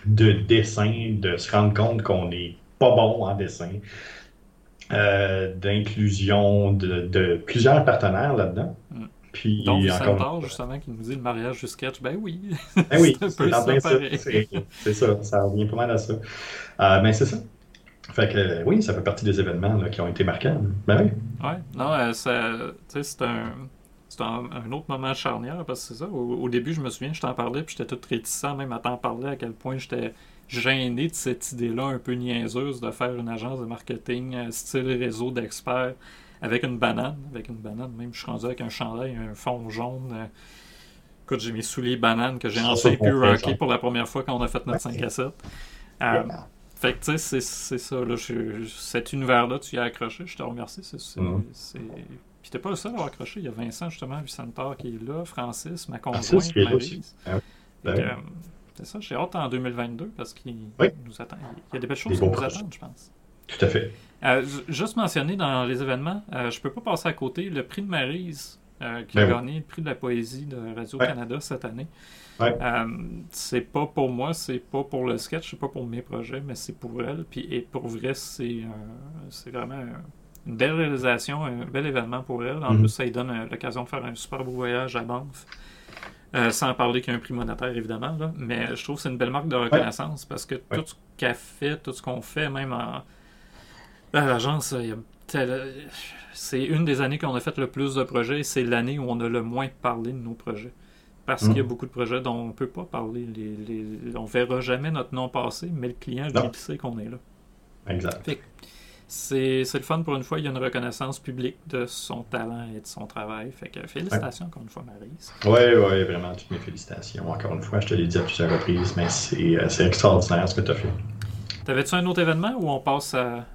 de dessin, de se rendre compte qu'on n'est pas bon en dessin. Euh, d'inclusion de, plusieurs partenaires là-dedans. Puis Donc, encore justement, qui nous dit le mariage du sketch. Ben oui. Ben oui, [laughs] c'est ça, ça, revient pas mal à ça. Euh, ben c'est ça. Fait que oui, ça fait partie des événements qui ont été marquants. Ben oui. Ouais, non, euh, c'est un. C'est un, autre moment charnière parce que c'est ça. Au, au, début, je me souviens, je t'en parlais, puis j'étais tout réticent même à t'en parler, à quel point j'étais gêné de cette idée-là un peu niaiseuse de faire une agence de marketing euh, style réseau d'experts avec une banane. Avec une banane, même je suis rendu avec un chandail, un fond jaune. Euh. Écoute, j'ai mes souliers bananes que j'ai enfin pu rocker pour la première fois quand on a fait notre 5 à 7. Euh, fait que tu sais, c'est ça. Là, cet univers-là, tu y as accroché. Je te remercie. C'est, mm-hmm. Puis t'es pas le seul à avoir accroché. Il y a Vincent, justement, Vicentor qui est là, Francis, ma conjointe, Maryse. C'est ça, j'ai hâte en 2022 parce qu'il nous attend. Il y a des belles choses qui nous attendent, je pense. Tout à fait. Euh, juste mentionner dans les événements, euh, je peux pas passer à côté le prix de Marise euh, qui a ben gagné le prix de la poésie de Radio-Canada cette année. c'est pas pour moi, c'est pas pour le sketch, c'est pas pour mes projets, mais c'est pour elle. Puis, et pour vrai, c'est vraiment une belle réalisation, un bel événement pour elle. En mm-hmm. plus, ça lui donne l'occasion de faire un super beau voyage à Banff. Euh, sans parler qu'il y a un prix monétaire, évidemment. Mais je trouve que c'est une belle marque de reconnaissance parce que tout ce qu'elle fait, tout ce qu'on fait, même en... à l'agence, c'est une des années qu'on a fait le plus de projets. C'est l'année où on a le moins parlé de nos projets. Parce qu'il y a mm. beaucoup de projets dont on ne peut pas parler. Les, On ne verra jamais notre nom passer, mais le client, lui, sait qu'on est là. Exact. c'est le fun pour une fois, il y a une reconnaissance publique de son talent et de son travail. Fait que félicitations encore une fois, Marise. Oui, oui, vraiment, toutes mes félicitations. Encore une fois, je te l'ai dit à plusieurs reprises, mais c'est extraordinaire ce que tu as fait. T'avais-tu un autre événement ou on passe à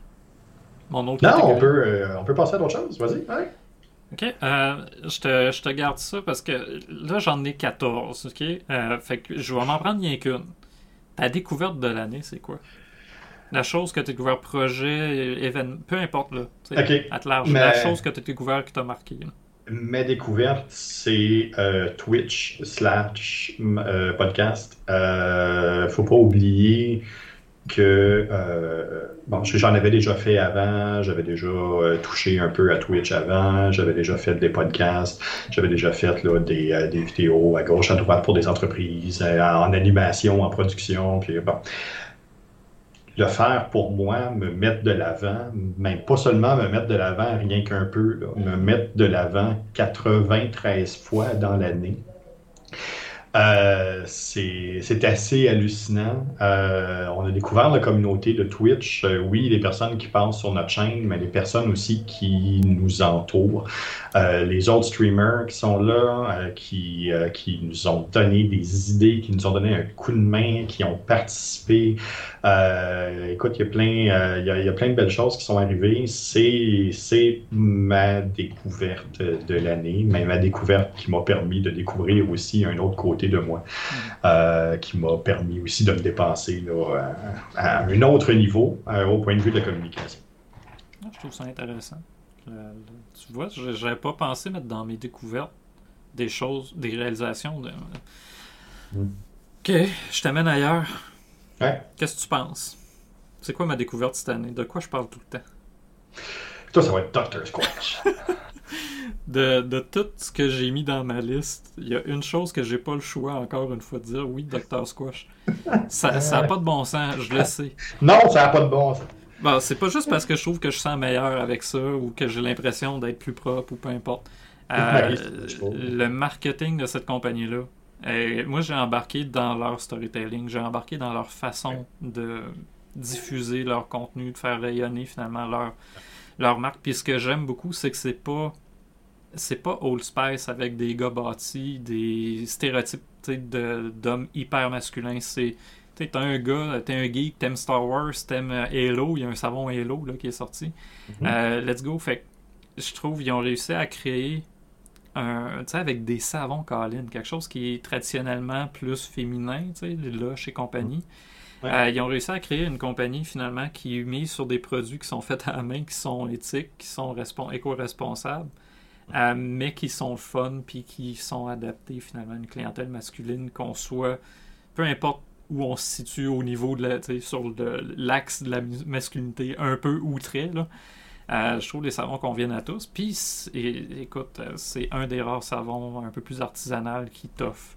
mon autre Non, on peut, euh, on peut passer à d'autres choses. Vas-y. OK. Euh, je, te, je, te, garde ça parce que là, j'en ai 14. OK? Euh, fait que je vais m'en prendre rien qu'une. Ta découverte de l'année, c'est quoi? La chose que tu as découvert, projet, événement, peu importe, là. OK. À large. La chose que tu as découvert qui t'a marqué. Là. Ma découverte, c'est Twitch slash podcast. faut pas oublier que euh, bon, j'en avais déjà fait avant, j'avais déjà euh, touché un peu à Twitch avant, j'avais déjà fait des podcasts, j'avais déjà fait là, des, euh, des, vidéos à gauche, à droite pour des entreprises, en animation, en production, puis bon. Le faire pour moi, me mettre de l'avant, même pas seulement me mettre de l'avant rien qu'un peu, me mettre de l'avant 93 fois dans l'année euh, c'est assez hallucinant. Euh, on a découvert la communauté de Twitch. Euh, oui, les personnes qui passent sur notre chaîne, mais les personnes aussi qui nous entourent. Euh, les autres streamers qui sont là, qui, qui nous ont donné des idées, qui nous ont donné un coup de main, qui ont participé. écoute, il y, a plein, il, y a, il y a plein de belles choses qui sont arrivées. C'est ma découverte de l'année, mais ma découverte qui m'a permis de découvrir aussi un autre côté de moi, euh, qui m'a permis aussi de me dépenser à, un autre niveau euh, au point de vue de la communication. Ah, je trouve ça intéressant. tu vois, je n'avais pas pensé mettre dans mes découvertes des choses, des réalisations. De... Mm. Ok, je t'amène ailleurs. Qu'est-ce que tu penses? C'est quoi ma découverte cette année? De quoi je parle tout le temps? Toi, ça va être Dr. Squash. [laughs] de, tout ce que j'ai mis dans ma liste, il y a une chose que j'ai pas le choix encore une fois de dire, oui, Dr. Squash. Ça n'a pas de bon sens, je le sais. Non, ça n'a pas de bon sens. Bon, c'est pas juste parce que je trouve que je sens meilleur avec ça ou que j'ai l'impression d'être plus propre ou peu importe. Euh, le marketing de cette compagnie-là, euh, moi j'ai embarqué dans leur storytelling, j'ai embarqué dans leur façon de diffuser leur contenu, de faire rayonner finalement leur, leur marque. Puis ce que j'aime beaucoup, c'est que c'est pas c'est pas Old Spice avec des gars bâtis, des stéréotypes d'hommes hyper masculins. C'est t'es un gars, t'es un geek, t'aimes Star Wars, t'aimes euh, Halo, il y a un savon Halo là, qui est sorti. Mm-hmm. Euh, let's go. Fait je trouve qu'ils ont réussi à créer un, avec des savons Colin, quelque chose qui est traditionnellement plus féminin, là, chez compagnie. Euh, ils ont réussi à créer une compagnie finalement qui est mise sur des produits qui sont faits à la main, qui sont éthiques, qui sont éco-responsables. Euh, mais qui sont fun puis qui sont adaptés finalement à une clientèle masculine, qu'on soit, peu importe où on se situe au niveau de sur l'axe de la masculinité un peu outré. Euh, je trouve les savons conviennent à tous. Puis, écoute, euh, c'est un des rares savons un peu plus artisanal qui t'offre.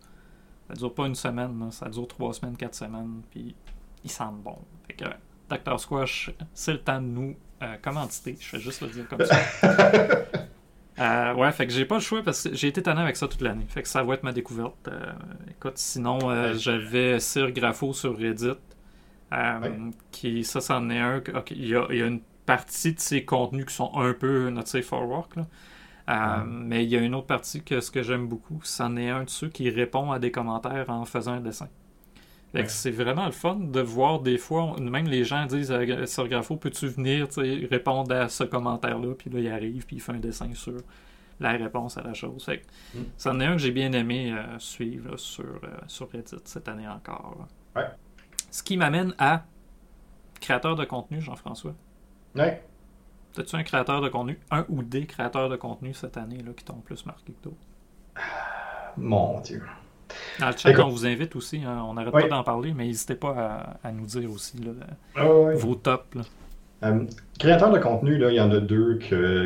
Ça dure pas une semaine, ça dure trois semaines, quatre semaines, puis ils sentent bon. Fait que, Dr. Squash, c'est le temps de nous euh, commanditer. Je vais juste le dire comme ça. [laughs] Euh, ouais, fait que j'ai pas le choix parce que j'ai été tanné avec ça toute l'année. Fait que ça va être ma découverte. Euh, écoute, sinon, euh, j'avais Sir Grafo sur Reddit. qui, ça, c'en est un. il, y a, une partie de ses contenus qui sont un peu not safe for work. Mais il y a une autre partie que ce que j'aime beaucoup, c'en est un de ceux qui répond à des commentaires en faisant un dessin. C'est vraiment le fun de voir des fois, même les gens disent à Sir Grafo, peux-tu venir répondre à ce commentaire-là, puis là il arrive, puis il fait un dessin sur la réponse à la chose. Fait mm. c'en est un que j'ai bien aimé euh, suivre sur, euh, sur Reddit cette année encore. Ce qui m'amène à créateur de contenu, Jean-François. Ouais. As-tu un créateur de contenu, un ou des créateurs de contenu cette année là, qui t'ont plus marqué que d'autres? Mon Dieu. Dans le chat, on vous invite aussi. Hein. on n'arrête pas d'en parler, mais n'hésitez pas à, nous dire aussi ah vos tops. Euh, créateurs de contenu, là, il y en a deux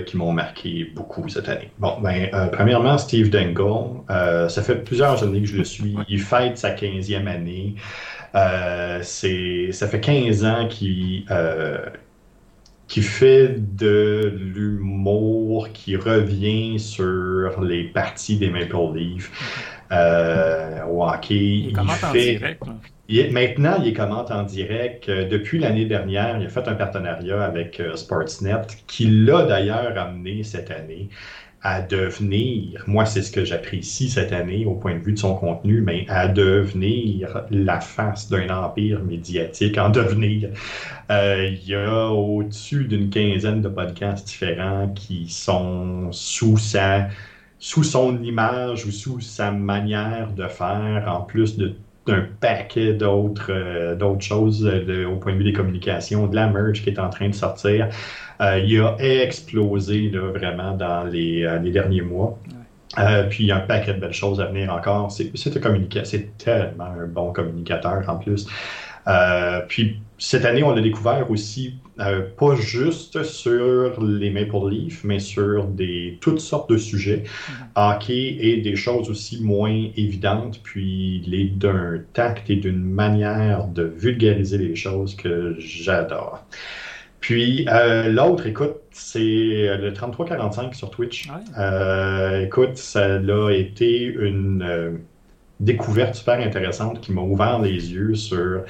qui m'ont marqué beaucoup cette année. Bon, ben, euh, premièrement, Steve Dangle. Euh, ça fait plusieurs années que je le suis. Il fête sa 15e année. ça fait 15 ans qu'il qui fait de l'humour qui revient sur les parties des Maple Leafs. Euh, au hockey. Il, commente en direct. maintenant, il commente en direct. depuis l'année dernière, il a fait un partenariat avec Sportsnet, qui l'a d'ailleurs amené cette année à devenir, moi c'est ce que j'apprécie cette année au point de vue de son contenu, mais à devenir la face d'un empire médiatique en devenir. Euh, il y a au-dessus d'une quinzaine de podcasts différents qui sont sous sa sous son image ou sous sa manière de faire, en plus de d'un paquet d'autres euh, d'autres choses euh, au point de vue des communications, de la merch qui est en train de sortir. Euh, il a explosé là, vraiment dans les, euh, les derniers mois. Puis il y a un paquet de belles choses à venir encore. C'est c'est tellement un bon communicateur en plus. Puis cette année, on l'a découvert aussi, euh, pas juste sur les Maple Leafs, mais sur des, toutes sortes de sujets, mm-hmm. hockey et des choses aussi moins évidentes, puis les d'un tact et d'une manière de vulgariser les choses que j'adore. Puis euh, l'autre, écoute, c'est le 3345 sur Twitch. Euh, écoute, ça a été une euh, découverte super intéressante qui m'a ouvert les yeux sur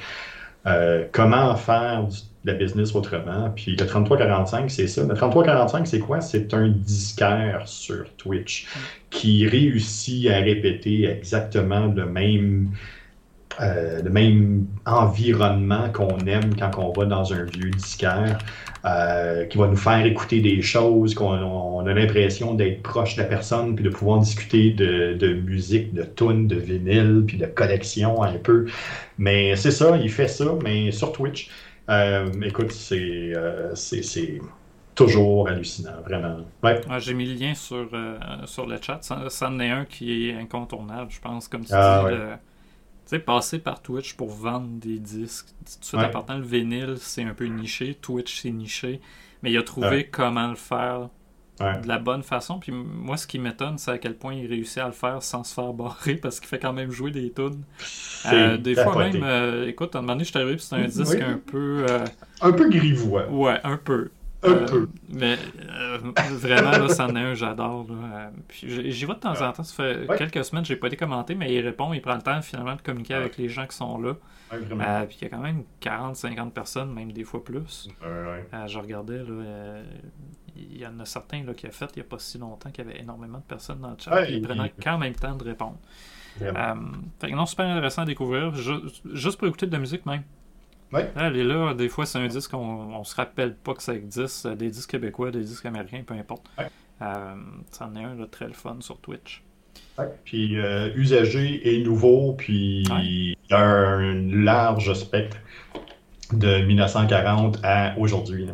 comment faire de la business autrement. Puis le 3345, c'est ça. Le 3345, c'est quoi? C'est un disquaire sur Twitch qui réussit à répéter exactement le même euh, le même environnement qu'on aime quand on va dans un vieux disquaire, euh, qui va nous faire écouter des choses, qu'on a l'impression d'être proche de la personne, puis de pouvoir discuter de, musique, de tunes, de vinyle, puis de collection un peu. Mais c'est ça, il fait ça, mais sur Twitch. Euh, écoute, c'est toujours hallucinant, vraiment. Ouais. J'ai mis le lien sur, sur le chat. Ça, ça, en est un qui est incontournable, je pense, comme tu ah, dis sais, passer par Twitch pour vendre des disques, tout ouais. appartant, le vinyle, c'est un peu niché, Twitch, c'est niché, mais il a trouvé comment le faire de la bonne façon. Puis moi, ce qui m'étonne, c'est à quel point il réussit à le faire sans se faire barrer, parce qu'il fait quand même jouer des tunes. Euh, des fois même, euh, écoute, à un moment donné, je suis arrivé, c'est un disque un peu... Euh, un peu grivois. Ouais, un peu. Un euh, peu. Mais euh, vraiment, là, c'en est un, j'adore. Euh, j'y vais de temps en temps. Ça fait quelques semaines, j'ai pas été commenté, mais il répond, il prend le temps finalement de communiquer avec les gens qui sont là. puis il y a quand même 40-50 personnes, même des fois plus. je regardais, là, il y en a certains là, qui a fait il n'y a pas si longtemps qu'il y avait énormment de personnes dans le chat. ils prenaient quand même temps de répondre. fait non, super intéressant à découvrir. juste pour écouter de la musique même. Ouais. Elle est là, des fois, c'est un disque qu'on on se rappelle pas que ça existe. Euh, des disques québécois, des disques américains, peu importe. Ouais. Euh, c'en est un là, très le fun sur Twitch. Ouais. Puis euh, usagé et nouveau, puis il y a un large spectre de 1940 à aujourd'hui.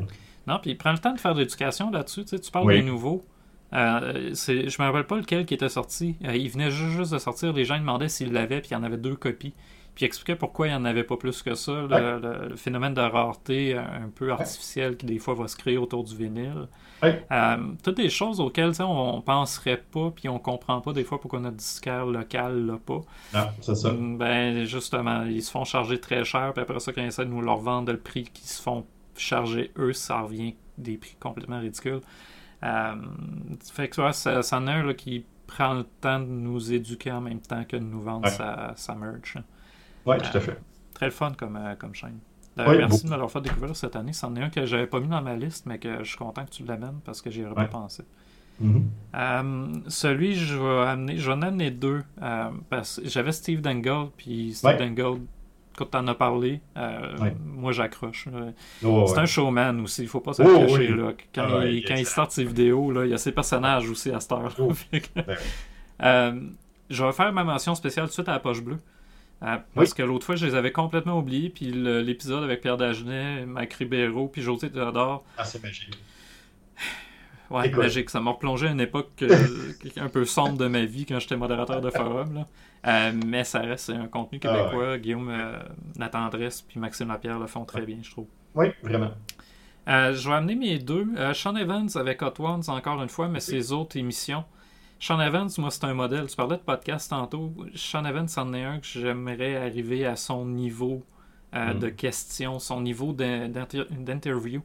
Non, puis il prend le temps de faire de l'éducation là-dessus. Tu, sais, tu parles des nouveaux. Euh, je me rappelle pas lequel qui était sorti. il venait juste, de sortir. Les gens demandaient s'il l'avait, puis il y en avait deux copies puis il expliquait pourquoi il n'y en avait pas plus que ça, le, phénomène de rareté un peu artificiel qui des fois va se créer autour du vinyle. Euh, toutes des choses auxquelles on, ne penserait pas, puis on comprend pas des fois pourquoi notre disquaire local l'a pas. Ah, c'est ça. Mm, ben, justement, ils se font charger très cher, puis après ça, quand ils essaient de nous leur vendre le prix qu'ils se font charger eux, ça revient des prix complètement ridicules. Euh, fait que ça, ça en a un qui prend le temps de nous éduquer en même temps que de nous vendre sa, sa merch. Oui, tout à fait. Très fun comme, euh, comme chaîne. merci de me l'avoir fait découvrir cette année. C'en est un que j'avais pas mis dans ma liste, mais que je suis content que tu l'amènes parce que j'y aurais pas pensé. Mm-hmm. Euh, celui, je vais amener, je vais en amener deux. Euh, parce j'avais Steve Dangle, puis Steve Dangle, quand tu en as parlé, moi j'accroche. Oh, c'est un showman aussi, il faut pas se oh, cacher. Là. Quand, ah, il, quand il start ses vidéos, là, il y a ses personnages aussi à cette heure. Oh. [laughs] je vais faire ma mention spéciale tout de suite à la poche bleue. Ah, parce que l'autre fois, je les avais complètement oubliés. Puis l'épisode avec Pierre Dagenet, Mac Ribeiro, puis José Théodore. Ah, c'est magique. Ouais, magique. Ça m'a replongé à une époque euh, [laughs] un peu sombre de ma vie quand j'étais modérateur de forum. Là. Euh, mais ça reste un contenu ah, québécois. Guillaume euh, Natendresse puis Maxime Lapierre le font très bien, je trouve. Oui, vraiment. je vais amener mes deux. Sean Evans avec Hot Ones, encore une fois, mais ses autres émissions. Sean Evans, moi, c'est un modèle. Tu parlais de podcast tantôt. Sean Evans, c'en est un que j'aimerais arriver à son niveau euh, mm. de questions, son niveau d'interview.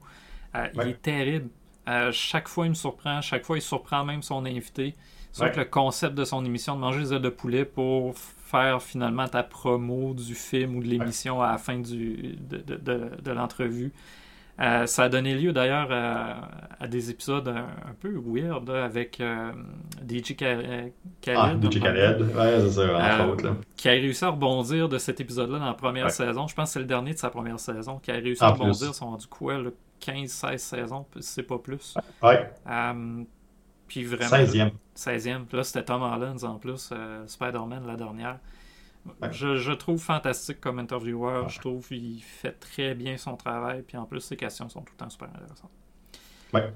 Euh, il est terrible. Euh, chaque fois, il me surprend. Chaque fois, il surprend même son invité. Ouais. que le concept de son émission de manger des ailes de poulet pour faire finalement ta promo du film ou de l'émission à la fin du, de, de, de, de l'entrevue. Euh, ça a donné lieu d'ailleurs à, à des épisodes un, un peu weird avec euh, DJ Khaled, Ah, DJ Khaled. Ouais, c'est ça, entre Euh, qui a réussi à rebondir de cet épisode-là dans la première Ouais. saison. Je pense que c'est le dernier de sa première saison. Qui a réussi En à rebondir. sont rendus quoi, là, 15-16 saisons, c'est pas plus. Ouais, puis vraiment. 16e. 16e. Puis là, c'était Tom Holland en plus, euh, Spider-Man la dernière. Ouais. Je, je trouve fantastique comme intervieweur. Je trouve qu'il fait très bien son travail. Puis en plus, ses questions sont tout le temps super intéressantes. Ouais.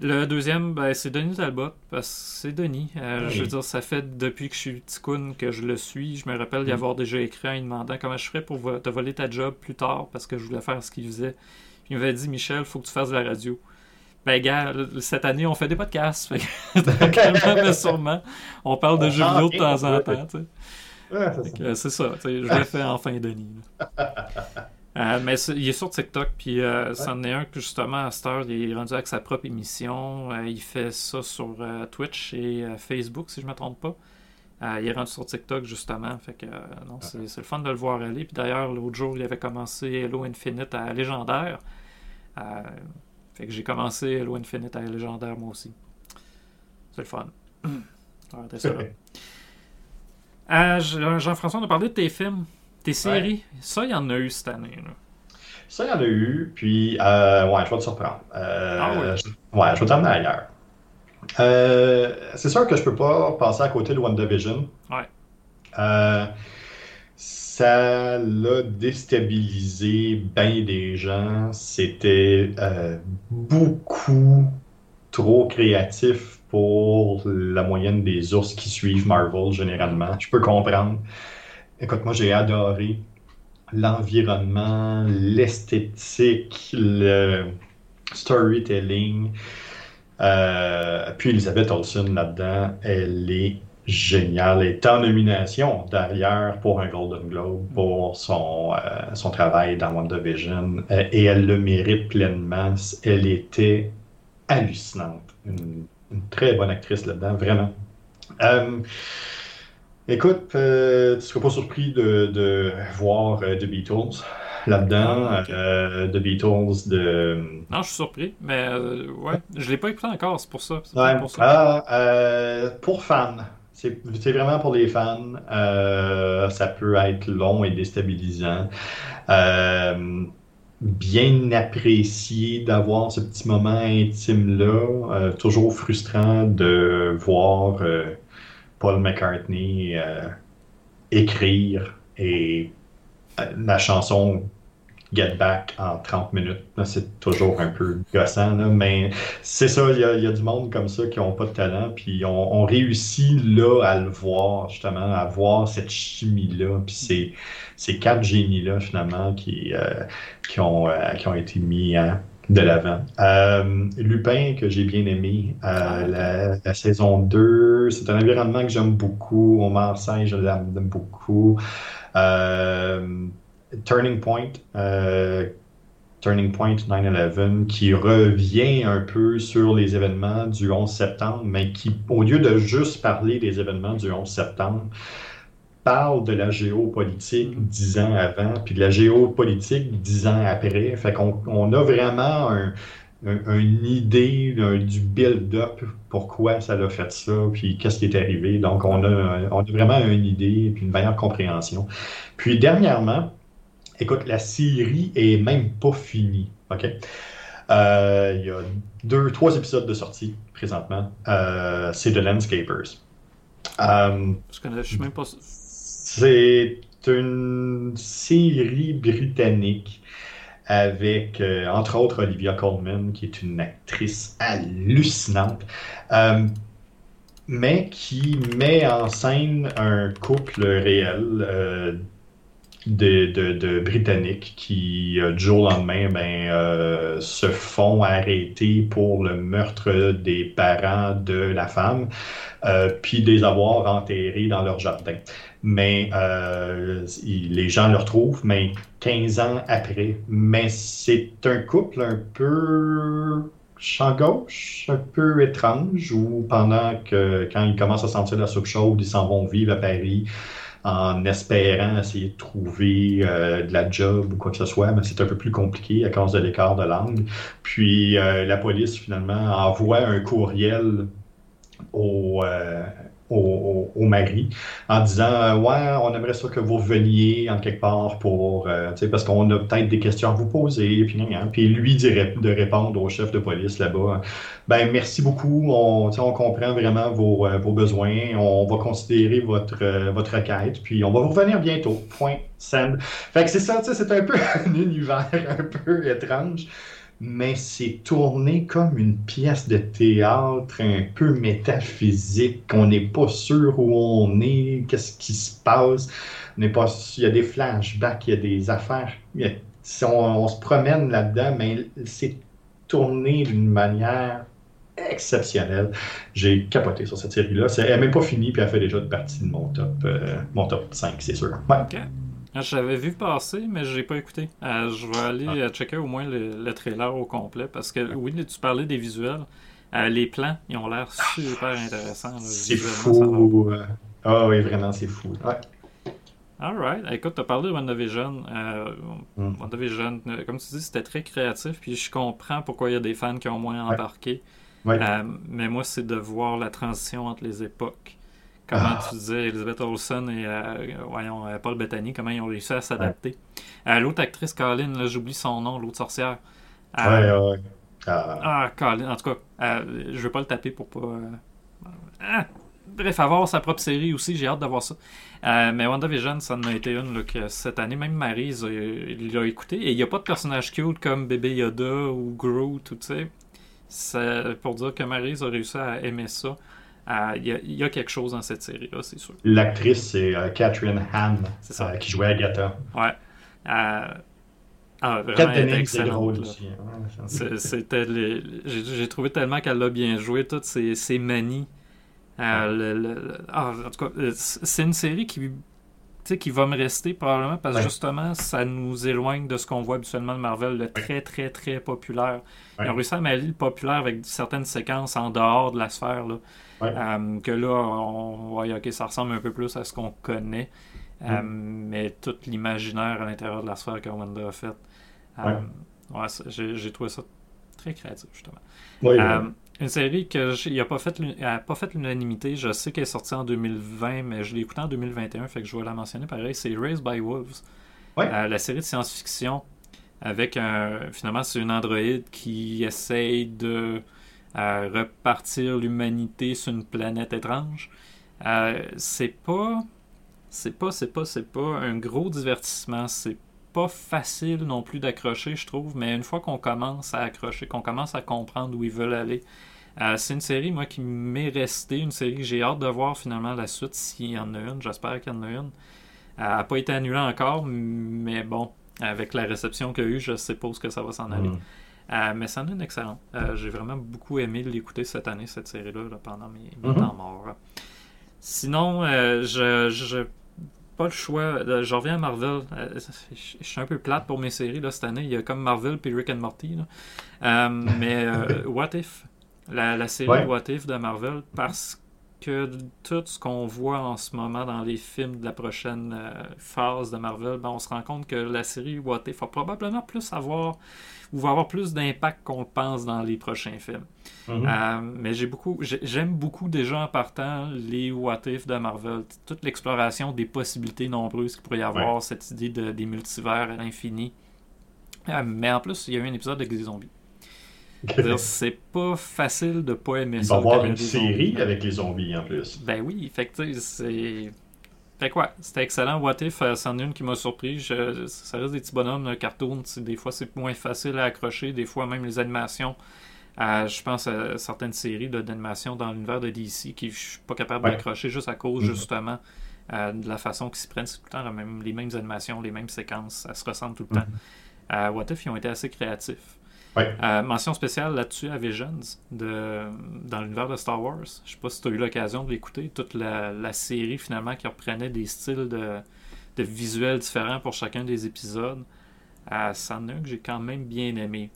Le deuxième, ben, c'est Denis Talbot, parce que c'est Denis. Euh, Oui. Je veux dire, ça fait depuis que je suis petit coon que je le suis. Je me rappelle d'y Mm. avoir déjà écrit en lui demandant comment je ferais pour te voler ta job plus tard, parce que je voulais faire ce qu'il faisait. Puis il m'avait dit, Michel, faut que tu fasses de la radio. Ben, gars, cette année, on fait des podcasts. [laughs] Fait que, mais [laughs] sûrement, on parle de jeux vidéo de temps en temps. tu sais. Ouais, c'est ça. je l'ai fait enfin, Denis. [laughs] Euh, mais il est sur TikTok, puis euh, c'en est un que justement à cette heure, il est rendu avec sa propre émission. Euh, il fait ça sur euh, Twitch et euh, Facebook, si je ne me trompe pas. Euh, il est rendu sur TikTok justement, fait que euh, non, c'est le fun de le voir aller. Puis d'ailleurs, l'autre jour, il avait commencé Halo Infinite à Légendaire. Euh, fait que j'ai commencé Halo Infinite à Légendaire moi aussi. C'est le fun. [clears throat] Ça. [laughs] Euh, Jean-François, on a parlé de tes films, tes séries. Ça, il y en a eu cette année. Là. Ça, il y en a eu, puis, euh, ouais, je vais te surprendre. Euh, Ah oui. ouais, je vais t'emmener ailleurs. Euh, c'est sûr que je peux pas passer à côté de WandaVision. Ouais. Euh, ça l'a déstabilisé bien des gens. C'était euh, beaucoup trop créatif pour la moyenne des ours qui suivent Marvel généralement. Je peux comprendre. Écoute, moi j'ai adoré l'environnement, l'esthétique, le storytelling. Euh, puis Elizabeth Olsen là-dedans, elle est géniale. Elle est en nomination derrière pour un Golden Globe pour son, euh, son travail dans WandaVision euh, et elle le mérite pleinement. Elle était hallucinante. Une, très bonne actrice là-dedans, vraiment. Euh, écoute, tu ne seras pas surpris de, de voir The Beatles là-dedans. Ah. Euh, The Beatles de. Non, je suis surpris, mais euh, ouais, je l'ai pas écouté encore, c'est pour ça. Ouais. pour ça. Ah, euh, pour fans. C'est c'est vraiment pour les fans. Euh, ça peut être long et déstabilisant. Bien apprécié d'avoir ce petit moment intime-là. Toujours frustrant de voir Paul McCartney écrire et la chanson Get Back en 30 minutes. C'est toujours un peu gossant, là, mais c'est ça, il y, a, il y a du monde comme ça qui n'ont pas de talent, puis on, on réussit là à le voir, justement, à voir cette chimie-là, puis ces, ces quatre génies-là, finalement, qui, euh, qui, ont, euh, qui ont été mis hein, de l'avant. Euh, Lupin, que j'ai bien aimé, euh, Ah, la, la saison 2, c'est un environnement que j'aime beaucoup. Omar Sy, je l'aime beaucoup. Euh, Turning Point, euh, Turning Point 9-11, qui revient un peu sur les événements du 11 septembre, mais qui, au lieu de juste parler des événements du 11 septembre, parle de la géopolitique Mhm. dix ans avant, puis de la géopolitique dix ans après. Fait qu'on on a vraiment un, un- une idée un- du build-up, pourquoi ça a fait ça, puis qu'est-ce qui est arrivé. Donc, on a, on a vraiment une idée, puis une meilleure compréhension. Puis, dernièrement, écoute, la série est même pas finie. OK? Euh, Il y a deux, trois épisodes de sortie présentement. Euh, c'est The Landscapers. Euh, Je connais, je suis même pas. c'est une série britannique avec, euh, entre autres, Olivia Colman, qui est une actrice hallucinante, euh, mais qui met en scène un couple réel euh, de, Britanniques qui, euh, du jour au lendemain, ben, euh, se font arrêter pour le meurtre des parents de la femme, euh, puis des avoir enterrés dans leur jardin mais euh, les gens le retrouvent, mais 15 ans après. Mais c'est un couple un peu champ gauche, un peu étrange, où pendant que, quand ils commencent à sentir la soupe chaude, ils s'en vont vivre à Paris en espérant essayer de trouver euh, de la job ou quoi que ce soit, mais c'est un peu plus compliqué à cause de l'écart de langue. Puis euh, la police, finalement, envoie un courriel au, euh, au, au, mari en disant euh, Ouais, on aimerait ça que vous veniez en quelque part pour. Euh, parce qu'on a peut-être des questions à vous poser. Puis, puis lui dirait de répondre au chef de police là-bas Ben, merci beaucoup. On, on comprend vraiment vos, euh, vos, besoins. On va considérer votre, votre requête. Puis on va vous revenir bientôt. Point. Send. Fait que c'est ça, c'est un peu [laughs] un univers un peu étrange mais c'est tourné comme une pièce de théâtre un peu métaphysique. On n'est pas sûr où on est, qu'est-ce qui se passe. On pas, il y a des flashbacks, il y a des affaires. si on, se promène là-dedans, mais c'est tourné d'une manière exceptionnelle. J'ai capoté sur cette série-là. Elle n'est même pas finie, puis elle fait déjà partie de mon top, euh, mon top 5, c'est sûr. Ouais. Ah, je l'avais vu passer, mais je n'ai pas écouté. Euh, je vais aller ah. euh, checker au moins le, trailer au complet parce que oui, tu parlais des visuels. Euh, les plans, ils ont l'air super intéressants. C'est fou. Ah oui, vraiment, c'est fou. Ouais. Alright. Écoute, tu as parlé de WandaVision. Mm. WandaVision, comme tu dis, c'était très créatif. Puis je comprends pourquoi il y a des fans qui ont moins embarqué. mais moi, c'est de voir la transition entre les époques. Comment ah. tu disais, Elizabeth Olsen et euh, voyons, euh, Paul Bettany, comment ils ont réussi à s'adapter? Euh, l'autre actrice, Colin, j'oublie son nom, l'autre sorcière. ouais, ouais. Ah. ah, Colin, en tout cas, je vais pas le taper pour pas. Ah, bref, avoir sa propre série aussi, j'ai hâte d'avoir ça. mais WandaVision, ça en a été une que cette année, même il l'a écouté. Et il n'y a pas de personnage cute comme bébé Yoda ou Groot, tu sais. C'est pour dire que Marie a réussi à aimer ça. Il y, a quelque chose dans cette série-là, c'est sûr. L'actrice, c'est euh, Catherine Hahn, euh, qui jouait Agatha. Ouais. Euh, ah, vraiment, elle excellente. Aussi, hein. C'était J'ai trouvé tellement qu'elle a bien joué, toutes ses, ses manies. Ah, en tout cas, c'est une série qui, qui va me rester probablement parce que justement, ça nous éloigne de ce qu'on voit habituellement de Marvel, le très, très, très populaire. Ils ont réussi à mêler le populaire avec certaines séquences en dehors de la sphère. Là. Euh, que là, on voit, ok, ça ressemble un peu plus à ce qu'on connaît. Euh, mm. mais tout l'imaginaire à l'intérieur de la sphère que Wanda a fait, euh, j'ai trouvé ça très créatif, justement. une série que n'a pas fait pas fait l'unanimité. Je sais qu'elle est sortie en 2020, mais je l'ai écoutée en 2021, fait que je vais la mentionner pareil. C'est Raised by Wolves. la série de science-fiction avec un. Finalement, c'est une androïde qui essaye de à repartir l'humanité sur une planète étrange. Euh, c'est pas. C'est pas, c'est pas, c'est pas un gros divertissement. C'est pas facile non plus d'accrocher, je trouve, mais une fois qu'on commence à accrocher, qu'on commence à comprendre où ils veulent aller, euh, c'est une série, moi, qui m'est restée, une série que j'ai hâte de voir finalement la suite, s'il y en a une. J'espère qu'il y en a une. Elle n'a pas été annulée encore, mais bon, avec la réception qu'il y a eu, je suppose que ça va s'en aller. Mm. Euh, mais c'en est une excellente. Euh, j'ai vraiment beaucoup aimé l'écouter cette année, cette série-là, pendant mes, mhm. temps morts. Sinon, euh, je, je pas le choix. je reviens à Marvel. je suis un peu plate pour mes séries là, cette année. Il y a comme Marvel puis Rick and Morty. [laughs] mais What If, la, série What If de Marvel, parce que tout ce qu'on voit en ce moment dans les films de la prochaine phase de Marvel, ben, on se rend compte que la série What If va probablement plus avoir ou va avoir plus d'impact qu'on le pense dans les prochains films. Mhm. Euh, mais j'ai beaucoup, j'aime beaucoup déjà en partant les What If de Marvel, toute l'exploration des possibilités nombreuses qu'il pourrait y avoir, cette idée de, des multivers à l'infini. Euh, mais en plus, il y a eu un épisode avec des zombies. C'est pas facile de pas aimer ça. Il va y avoir une série avec les zombies en plus. Ben oui, fait c'est fait quoi, c'était excellent. What If, euh, c'en est une qui m'a surpris. ça reste des petits bonhommes, cartoon. Des fois, c'est moins facile à accrocher. Des fois, même les animations. Je pense à certaines séries d'animation dans l'univers de DC qui je suis pas capable d'accrocher juste à cause, mm-hmm. justement, euh, de la façon qu'ils s'y prennent. C'est tout le temps même, les mêmes animations, les mêmes séquences. Ça se ressemble tout le temps. Mm-hmm. What If, ils ont été assez créatifs. Euh, mention spéciale là-dessus à Visions de, dans l'univers de Star Wars. Je sais pas si tu as eu l'occasion de l'écouter. Toute la, série finalement qui reprenait des styles de, de visuels différents pour chacun des épisodes. Euh, c'en est un que j'ai quand même bien aimé.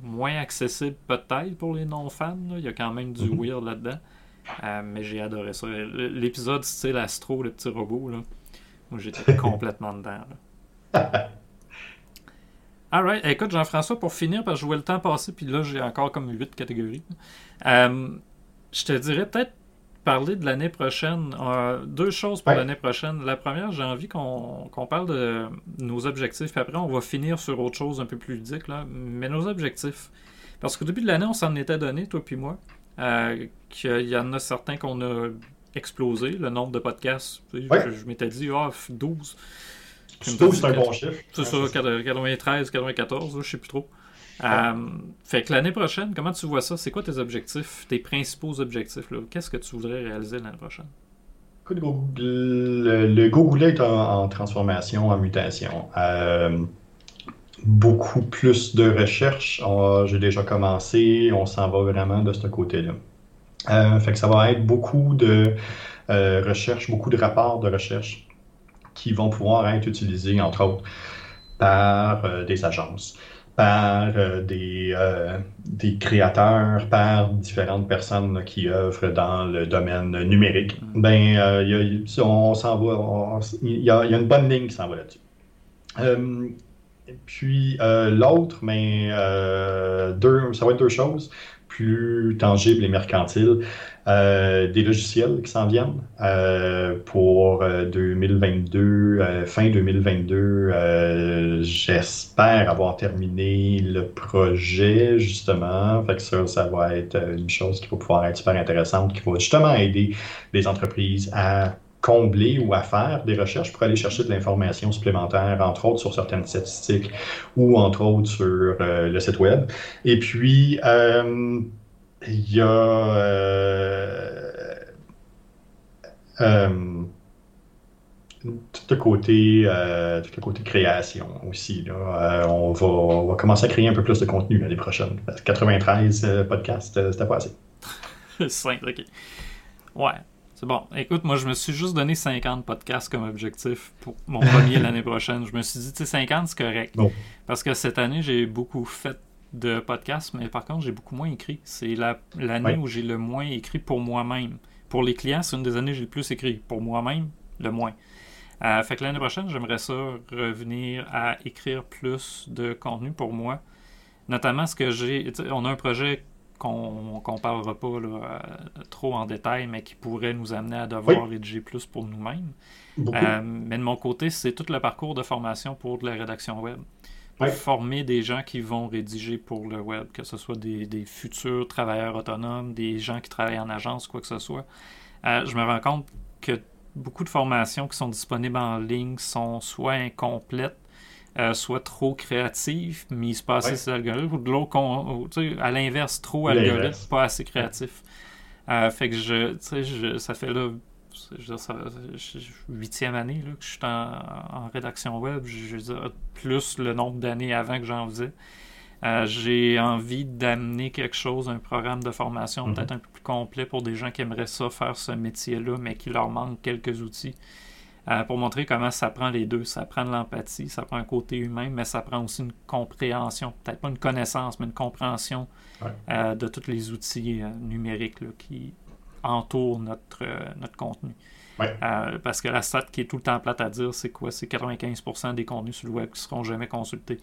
Moins accessible peut-être pour les non-fans. Il y a quand même du Mhm. weird là-dedans. Euh, mais j'ai adoré ça. L'épisode style Astro, le petit robot, là, moi j'étais [laughs] complètement dedans. Alright, écoute Jean-François, pour finir, parce que je vois le temps passer, puis là j'ai encore comme 8 catégories. Euh, je te dirais peut-être parler de l'année prochaine. Euh, deux choses pour Ouais. l'année prochaine. La première, j'ai envie qu'on parle de nos objectifs, puis après on va finir sur autre chose un peu plus ludique, là. mais nos objectifs. Parce qu'au début de l'année, on s'en était donné, toi puis moi, euh, qu'il y en a certains qu'on a explosé, le nombre de podcasts. Tu sais, Ouais. Je, je m'étais dit, ah, 12. Surtout, c'est un bon chiffre. C'est Ouais, ça, 93, 94, là, je sais plus trop. Euh, fait que l'année prochaine, comment tu vois ça? C'est quoi tes objectifs, tes principaux objectifs? Qu'est-ce que tu voudrais réaliser l'année prochaine? Le, le Google est en, transformation, en mutation. Euh, beaucoup plus de recherche. J'ai déjà commencé, on s'en va vraiment de ce côté-là. Euh, fait que ça va être beaucoup de euh, recherche, beaucoup de rapports de recherche qui vont pouvoir être utilisés, entre autres, par des agences, par euh, des, euh, des créateurs, par différentes personnes là, qui œuvrent dans le domaine numérique. Ben, il y a- si on s'en va, on- il y a, il y a une bonne ligne qui s'en va là-dessus. Euh, puis l'autre, mais euh, deux, ça va être deux choses plus tangibles et mercantiles. Euh, des logiciels qui s'en viennent euh, pour euh, 2022, euh, fin 2022. euh, J'espère avoir terminé le projet, justement. Fait que ça, ça va être une chose qui va pouvoir être super intéressante, qui va justement aider les entreprises à combler ou à faire des recherches pour aller chercher de l'information supplémentaire, entre autres sur certaines statistiques ou entre autres sur le site web. Et puis, il y a euh, euh, tout le côté, euh, tout le côté création aussi. Là. On, va, on va commencer à créer un peu plus de contenu l'année prochaine. Parce que 93 euh, podcasts, c'était pas assez. [laughs] 5, ok. Ouais, c'est bon. Écoute, moi, je me suis juste donné 50 podcasts comme objectif pour mon premier [laughs] l'année prochaine. Je me suis dit, tu sais, 50, c'est correct. Bon. Parce que cette année, j'ai beaucoup fait de podcasts, mais par contre, j'ai beaucoup moins écrit. C'est la- l'année Ouais. où j'ai le moins écrit pour moi-même. Pour les clients, c'est une des années où j'ai le plus écrit. Pour moi-même, le moins. Euh, fait que l'année prochaine, j'aimerais ça revenir à écrire plus de contenu pour moi. Notamment ce que j'ai. On a un projet qu'on qu'on parlera pas là, euh, trop en détail, mais qui pourrait nous amener à devoir rédiger plus pour nous-mêmes. Euh, mais de mon côté, c'est tout le parcours de formation pour de la rédaction web. Ouais. former des gens qui vont rédiger pour le web, que ce soit des, des futurs travailleurs autonomes, des gens qui travaillent en agence, quoi que ce soit. Euh, je me rends compte que beaucoup de formations qui sont disponibles en ligne sont soit incomplètes, euh, soit trop créatives, mise pas assez Ouais. sur l'algorithme, ou de l'autre, à l'inverse, trop algorithme, pas assez créatif. Euh, fait que je, je, ça fait là, je veux dire, ça, huitième année là, que je suis en, en rédaction web, je, je veux dire, plus le nombre d'années avant que j'en faisais. Euh, j'ai envie d'amener quelque chose, un programme de formation Mhm. peut-être un peu plus complet pour des gens qui aimeraient ça, faire ce métier-là, mais qui leur manque quelques outils. Euh, pour montrer comment ça prend les deux. Ça prend de l'empathie, ça prend un côté humain, mais ça prend aussi une compréhension. Peut-être pas une connaissance, mais une compréhension Ouais. euh, de tous les outils euh, numériques là, qui entourent notre, euh, notre contenu. Ouais. Euh, parce que la stat qui est tout le temps plate à dire, c'est quoi? C'est 95% des contenus sur le web qui seront jamais consultés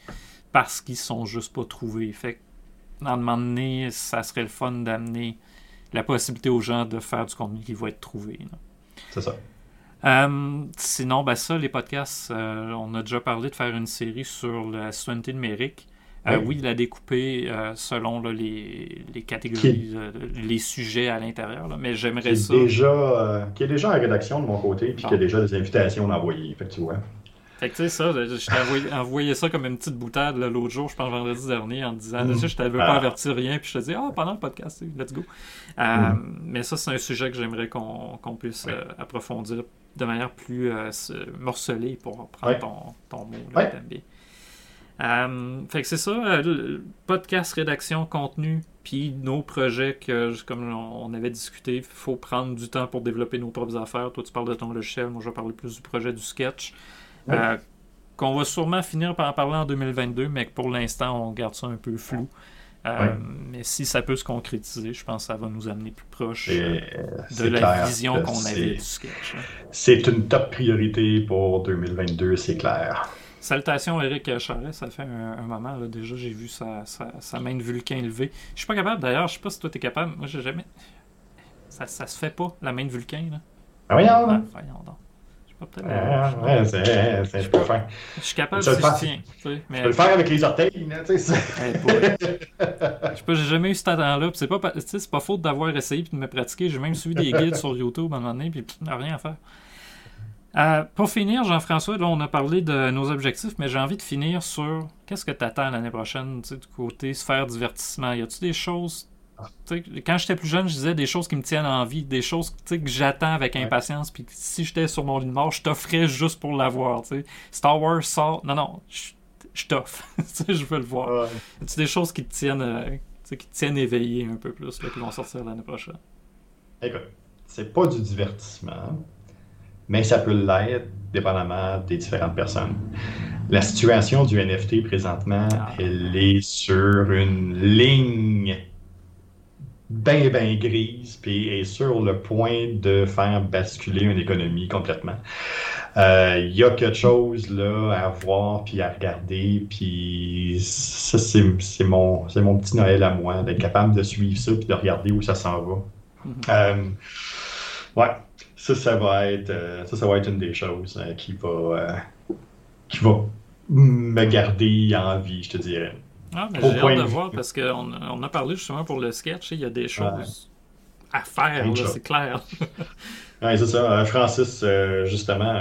parce qu'ils sont juste pas trouvés. Fait que, à un moment donné, ça serait le fun d'amener la possibilité aux gens de faire du contenu qui va être trouvé. C'est ça. Euh, sinon, ben ça, les podcasts, euh, on a déjà parlé de faire une série sur la citoyenneté numérique. Euh, Oui. oui, la découper euh, selon là, les, les catégories, euh, les sujets à l'intérieur, mais j'aimerais ça. déjà, qui est déjà en rédaction de mon côté, puis Bon. qui a déjà des invitations d'envoyer. Fait que tu vois. Fait que tu sais, ça, je t'ai envoyé, ça comme une petite boutade l'autre jour, je pense vendredi dernier, en te disant, Mm. ça, je t'avais Ah. pas averti rien, puis je te dis, ah, pendant le podcast, let's go. Euh, Mais ça, c'est un sujet que j'aimerais qu'on qu'on puisse euh, approfondir de manière plus euh, morcelée pour prendre Ouais. ton, ton mot, là, Ouais. Euh, fait que c'est ça, euh, le podcast, rédaction, contenu, puis nos projets que, comme on avait discuté, il faut prendre du temps pour développer nos propres affaires. Toi, tu parles de ton logiciel, moi, je vais parler plus du projet du sketch. Euh, qu'on va sûrement finir par en parler en 2022, mais que pour l'instant, on garde ça un peu flou. Euh, mais si ça peut se concrétiser, je pense que ça va nous amener plus proche euh, de la clair vision qu'on avait du sketch. hein. C'est une top priorité pour 2022, c'est clair. Salutations Eric Charret, ça fait un, un moment là, déjà, j'ai vu sa, sa, sa main de Vulcain levée. Je suis pas capable d'ailleurs, je sais pas si toi t'es capable, moi j'ai jamais. Ça, ça se fait pas, la main de Vulcain là. Ah, voyons, Ah, hein? voyons donc. Je sais pas peut-être. Ah, ouais, c'est, c'est, je. Je suis capable Tu si je faire. tiens. tu sais, mais... Je peux le faire avec les orteils, là, tu sais. Eh. [laughs] Je sais pas, j'ai jamais eu cet talent-là. C'est pas, pas faute d'avoir essayé puis de me pratiquer. J'ai même suivi des guides sur YouTube à un moment donné, puis rien à faire. Euh, pour finir, Jean-François, là, on a parlé de nos objectifs, mais j'ai envie de finir sur qu'est-ce que tu attends l'année prochaine, du côté sphère divertissement. Y a-tu des choses. Quand j'étais plus jeune, je disais des choses qui me tiennent en vie, des choses que j'attends avec impatience, puis que si j'étais sur mon lit de mort, je t'offrais juste pour l'avoir. Star Wars sort. Non, non, je, je t'offre. [laughs] Je veux le voir. Ouais. Y a-tu des choses qui te tiennent, euh, qui te tiennent éveillé un peu plus, là, qui vont sortir l'année prochaine? Écoute, c'est pas du divertissement, mais ça peut l'être dépendamment des différentes personnes. La situation du NFT présentement, Ah. elle est sur une ligne bien, bien grise, puis est sur le point de faire basculer une économie complètement. Euh, Il y a quelque chose là à voir puis à regarder, puis ça, c'est mon, mon petit Noël à moi, d'être capable de suivre ça puis de regarder où ça s'en va. Mhm. Euh, ouais, ça, ça va être, euh, ça, ça va être une des choses euh, qui va, euh, qui va me garder en vie, je te dirais. Ah, mais j'ai hâte de voir parce qu'on on a parlé justement pour le sketch, il y a des choses à faire, c'est clair. [laughs] Ouais, c'est ça. Francis, justement.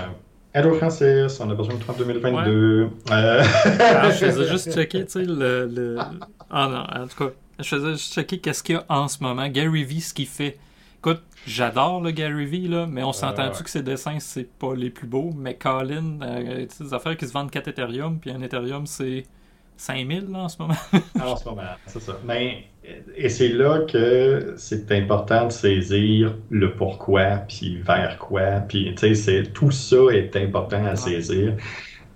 Allô, Francis, on a besoin de toi en 2022. Euh, Ah, je [laughs] faisais juste checker, tu sais, le, le- Ah non, en tout cas, je faisais juste checker qu'est-ce qu'il y a en ce moment. Gary Vee, ce qu'il fait. Écoute, j'adore le Gary Vee, là, mais on s'entend-tu ouais. que ses dessins, c'est pas les plus beaux? Mais Colin, euh, des affaires qui se vendent 4 Ethereum, puis un Ethereum, c'est 5000 là, en ce moment. [laughs] en ce moment, c'est ça. Mais, et c'est là que c'est important de saisir le pourquoi, puis vers quoi. Puis, tu sais, tout ça est important à saisir.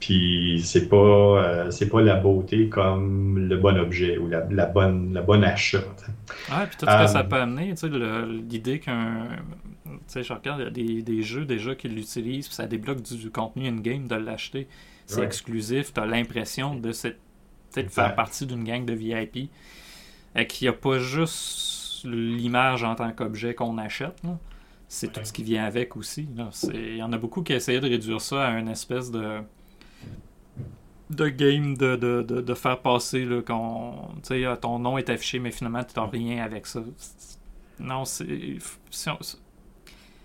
Puis, c'est pas, euh, c'est pas la beauté comme le bon objet ou la, la bonne, la bonne achat. Ouais, puis tout ce Euh, que ça peut amener, tu sais, le- l'idée qu'un. Tu sais, je regarde, il y a des, des jeux déjà qui l'utilisent, puis ça débloque du, du contenu in-game de l'acheter. C'est Ouais. exclusif, tu as l'impression de, cette- de faire partie d'une gang de VIP. Et qu'il n'y a pas juste l'image en tant qu'objet qu'on achète, là. c'est tout ce qui vient avec aussi. Il y en a beaucoup qui essayaient de réduire ça à une espèce de de game de, de, de, de faire passer là, sais, ah, ton nom est affiché, mais finalement, tu n'as rien avec ça. Non, c'est. Si on,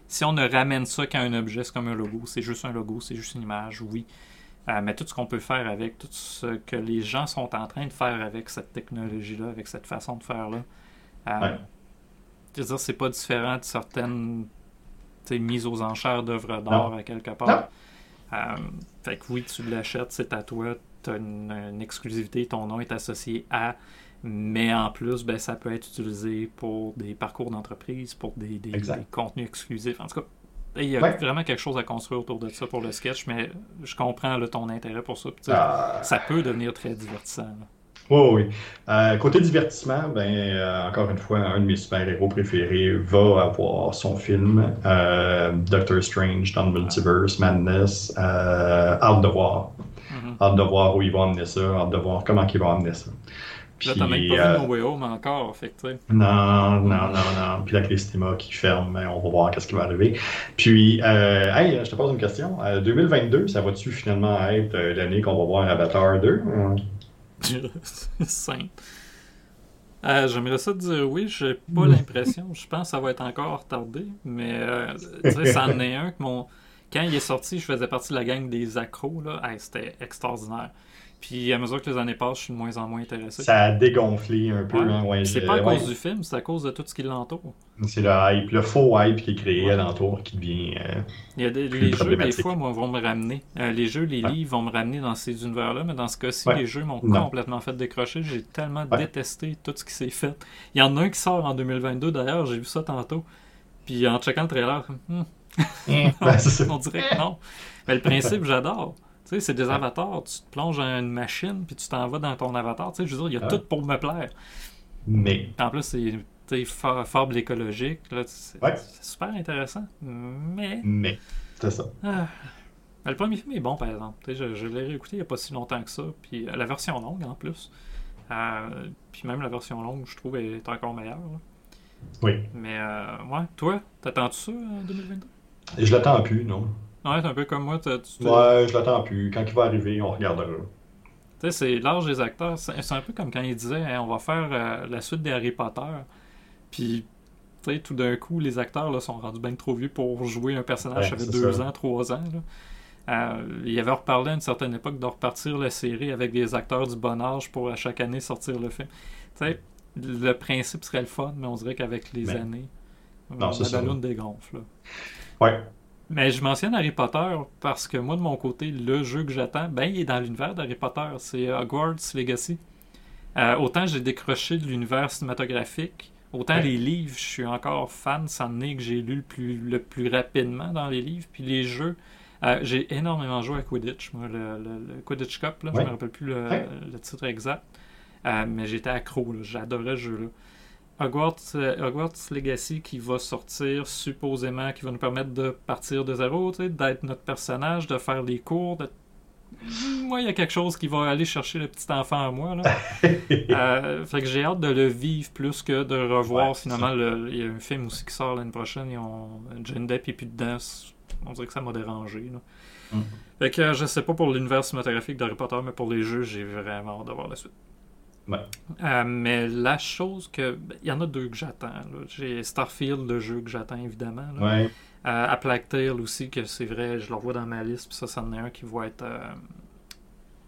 si on ne ramène ça qu'à un objet, c'est comme un logo, c'est juste un logo, c'est juste une image, oui. Euh, mais tout ce qu'on peut faire avec, tout ce que les gens sont en train de faire avec cette technologie-là, avec cette façon de faire-là, euh, Ouais. je veux dire, c'est pas différent de certaines mises aux enchères d'œuvres d'art à quelque part. Non. Euh, fait que oui, tu l'achètes, c'est à toi, tu as une, une exclusivité, ton nom est associé à, mais en plus, ben, ça peut être utilisé pour des parcours d'entreprise, pour des, des- Exact. des contenus exclusifs. En tout cas, il y a Ouais. vraiment quelque chose à construire autour de ça pour le sketch, mais je comprends là, ton intérêt pour ça. Ah. Ça peut devenir très divertissant. là. Oui, oui. Euh, côté divertissement, ben, euh, encore une fois, un de mes super-héros préférés va avoir son film euh, Doctor Strange dans le Multiverse, Madness. Euh, hâte de voir. Mhm. Hâte de voir où ils vont amener ça. Hâte de voir comment ils vont amener ça. Là, t'as même Puis, pas vu No Way Home encore, fait que, tu sais. non, non, non, non. Puis avec les cinémas qui ferment, ben, on va voir qu'est-ce qui va arriver. Puis, euh, hey, je te pose une question. Euh, 2022, ça va-tu finalement être euh, l'année qu'on va voir Avatar 2? [laughs] Simple. Euh, J'aimerais ça te dire oui, j'ai pas [laughs] l'impression. Je pense que ça va être encore retardé, mais euh, sais, c'en est un que mon. Quand il est sorti, je faisais partie de la gang des accros, là. Hey, C'était extraordinaire. Puis à mesure que les années passent, je suis de moins en moins intéressé. Ça a dégonflé un peu. Ouais. hein, ouais, c'est pas à ouais. cause du film, c'est à cause de tout ce qui l'entoure. C'est le hype, le faux hype qui est créé alentour qui devient. euh, Il y a des, les jeux, des fois, moi, vont me ramener. Euh, les jeux, les livres vont me ramener dans ces univers-là, mais dans ce cas-ci, les jeux m'ont complètement fait décrocher. J'ai tellement détesté tout ce qui s'est fait. Il y en a un qui sort en 2022, d'ailleurs, j'ai vu ça tantôt. Puis en checkant le trailer, [laughs] c'est ça. [laughs] on dirait que non. Mais le principe, j'adore. Tu sais, c'est des avatars. Tu te plonges dans une machine, puis tu t'en vas dans ton avatar. Tu sais, je veux dire, il y a tout pour me plaire. Mais. En plus, c'est fable écologique. C'est Ouais. super intéressant. Mais. Mais. C'est ça. Ah. Le premier film est bon, par exemple. Tu sais, je je l'ai réécouté il n'y a pas si longtemps que ça. Puis euh, la version longue, en plus. Euh, puis même la version longue, je trouve, est encore meilleure. là. Oui. Mais, euh, ouais, toi, t'attends-tu ça en 2022? Et je l'attends plus, non? Ouais, un peu comme moi. tu tu- Ouais, je l'attends plus. Quand il va arriver, on regardera. Tu sais, c'est l'âge des acteurs. C'est un peu comme quand ils disaient Hey, on va faire euh, la suite des Harry Potter. Puis, tu sais, tout d'un coup, les acteurs là, sont rendus bien trop vieux pour jouer un personnage Ouais, qui avait c'est deux ça. ans, trois ans. là. Euh, il avait reparlé à une certaine époque de repartir la série avec des acteurs du bon âge pour à chaque année sortir le film. Tu sais, le principe serait le fun, mais on dirait qu'avec les Mais- années, Non, c'est la ça. ballonne dégonfle. là. Ouais. Mais je mentionne Harry Potter parce que moi, de mon côté, le jeu que j'attends, ben, il est dans l'univers d'Harry Potter. C'est Hogwarts Legacy. Euh, autant j'ai décroché de l'univers cinématographique, autant Ouais. les livres, je suis encore fan. C'en est que j'ai lu le plus, le plus rapidement dans les livres. Puis les jeux, euh, j'ai énormément joué à Quidditch, moi, le, le- le Quidditch Cup. Là, Je Ouais. me rappelle plus le, Ouais. le titre exact. Euh, mais j'étais accro, j'adorais ce jeu-là. Hogwarts, euh, Hogwarts Legacy qui va sortir supposément, qui va nous permettre de partir de zéro, d'être notre personnage, de faire les cours. De... Moi, il y a quelque chose qui va aller chercher le petit enfant en moi. Là. [laughs] Euh, fait que j'ai hâte de le vivre plus que de revoir Ouais, finalement. le- Il y a un film aussi qui sort l'année prochaine. Ils ont Johnny Depp et puis dedans. On dirait que ça m'a dérangé. Là. Mm. Fait que euh, je sais pas pour l'univers cinématographique d'Harry Potter, mais pour les jeux, j'ai vraiment hâte de voir la suite. Ouais. Euh, mais la chose que. ben, Il y en a deux que j'attends. J'ai Starfield, le jeu que j'attends évidemment. là. Ouais. Euh, à Plague Tale aussi, que c'est vrai, je le revois dans ma liste, puis ça, c'en est un qui va être. euh,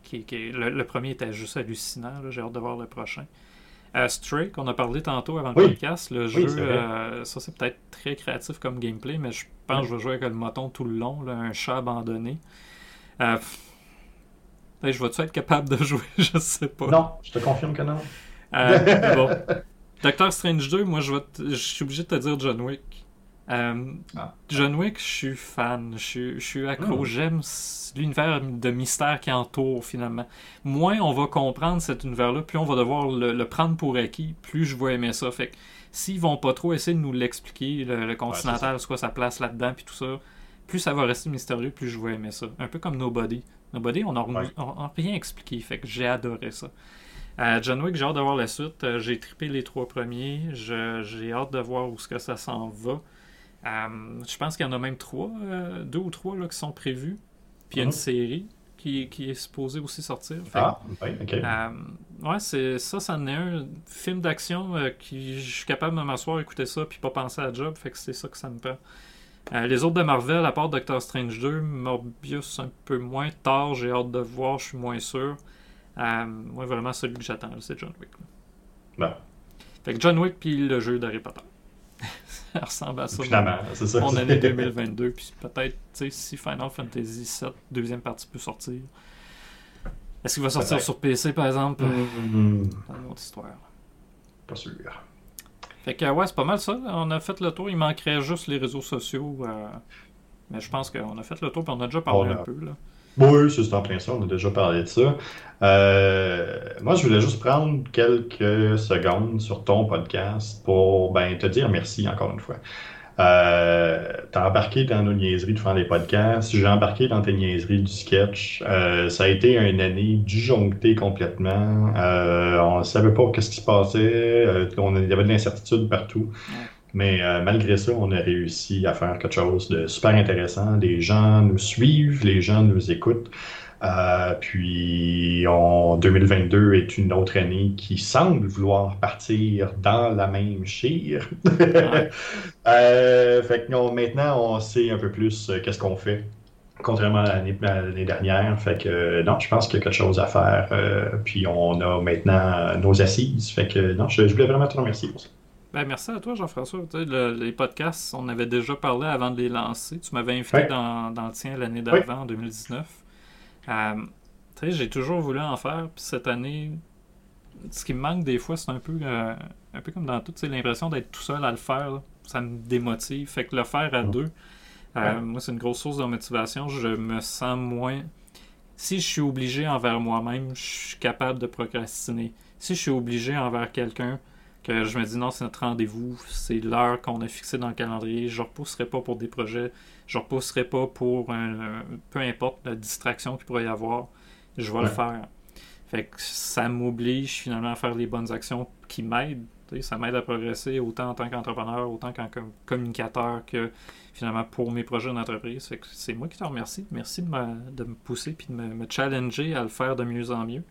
qui, qui- le, le premier était juste hallucinant, j'ai hâte de voir le prochain. Euh, Stray, qu'on a parlé tantôt avant le Oui. podcast, le jeu, euh, ça c'est peut-être très créatif comme gameplay, mais je pense que je vais jouer avec le moton tout le long, là, un chat abandonné. Je vais-tu être capable de jouer, [laughs] je sais pas. Non, je te confirme que non. Euh, [laughs] bon. Doctor Strange 2, moi je, vais te- je suis obligé de te dire John Wick. Euh, Ah. John Wick, je suis fan, je suis, je suis accro, Mm. j'aime l'univers de mystère qui entoure finalement. Moins on va comprendre cet univers-là, plus on va devoir le, le prendre pour acquis, plus je vais aimer ça. Fait que s'ils vont pas trop essayer de nous l'expliquer, le, le continental, soit sa place là-dedans, puis tout ça, plus ça va rester mystérieux, plus je vais aimer ça. Un peu comme Nobody. Nobody, on n'a Ouais. rien expliqué, fait que j'ai adoré ça. Euh, John Wick, j'ai hâte de voir la suite. Euh, j'ai trippé les trois premiers. J'ai hâte de voir où ce que ça s'en va. Euh, je pense qu'il y en a même trois, deux ou trois là, qui sont prévus. Puis il y a une Mhm. série qui, qui est supposée aussi sortir. Fait Ah, oui, ok. ouais, c'est ça, ça en est un film d'action qui je suis capable de m'asseoir, écouter ça, puis pas penser à la job. Fait que c'est ça que ça me prend. Euh, les autres de Marvel, à part Doctor Strange 2, Morbius un peu moins tard, j'ai hâte de voir, je suis moins sûr. Euh, moi, vraiment, celui que j'attends, c'est John Wick. Bon, Fait que John Wick puis le jeu d'Harry Potter. [laughs] ça ressemble à ça. finalement, c'est ça. Mon année [laughs] 2022, puis peut-être, tu sais, si Final Fantasy VII, deuxième partie, peut sortir. Est-ce qu'il va sortir sur PC, par exemple? Hmm, C'est une autre histoire. pas sûr. Fait que ouais, c'est pas mal ça. On a fait le tour. Il manquerait juste les réseaux sociaux. euh, Mais je pense qu'on a fait le tour puis on a déjà parlé a- un peu. Là. Oui, c'est en plein ça, on a déjà parlé de ça. Euh, moi, je voulais juste prendre quelques secondes sur ton podcast pour ben, te dire merci encore une fois. Euh, t'as embarqué dans nos niaiseries de faire des podcasts, j'ai embarqué dans tes niaiseries du sketch. Euh, ça a été une année disjonctée complètement. Euh, on ne savait pas qu'est-ce qui se passait. Euh, on, il y avait de l'incertitude partout. Mais euh, malgré ça, on a réussi à faire quelque chose de super intéressant. Les gens nous suivent, les gens nous écoutent. Euh, puis on, 2022 est une autre année qui semble vouloir partir dans la même chire. Ouais. [laughs] Euh, fait que non, maintenant on sait un peu plus euh, qu'est-ce qu'on fait. Contrairement à l'année dernière, fait que non, je pense qu'il y a quelque chose à faire. puis on a maintenant nos assises. Fait que non, je, je voulais vraiment te remercier pour ça. Ben, merci à toi, Jean-François. Le- les podcasts, on avait déjà parlé avant de les lancer. Tu m'avais invité Ouais. dans, dans le tien l'année d'avant, en 2019. Euh, tu sais, j'ai toujours voulu en faire. Puis cette année, ce qui me manque des fois, c'est un peu, euh, un peu comme dans tout, sais, l'impression d'être tout seul à le faire. là. Ça me démotive. Fait que le faire à Mm. deux, euh, Ouais. moi, c'est une grosse source de motivation. Je me sens moins. Si je suis obligé envers moi-même, je suis capable de procrastiner. Si je suis obligé envers quelqu'un, que je me dis non, c'est notre rendez-vous, c'est l'heure qu'on a fixée dans le calendrier, je ne repousserai pas pour des projets, je ne repousserai pas pour un, peu importe la distraction qu'il pourrait y avoir, je vais le faire. Fait que ça m'oblige finalement à faire les bonnes actions qui m'aident. Ça m'aide à progresser autant en tant qu'entrepreneur, autant qu'en communicateur que finalement pour mes projets d'entreprise. C'est moi qui te remercie. Merci de de me pousser et de me, challenger à le faire de mieux en mieux.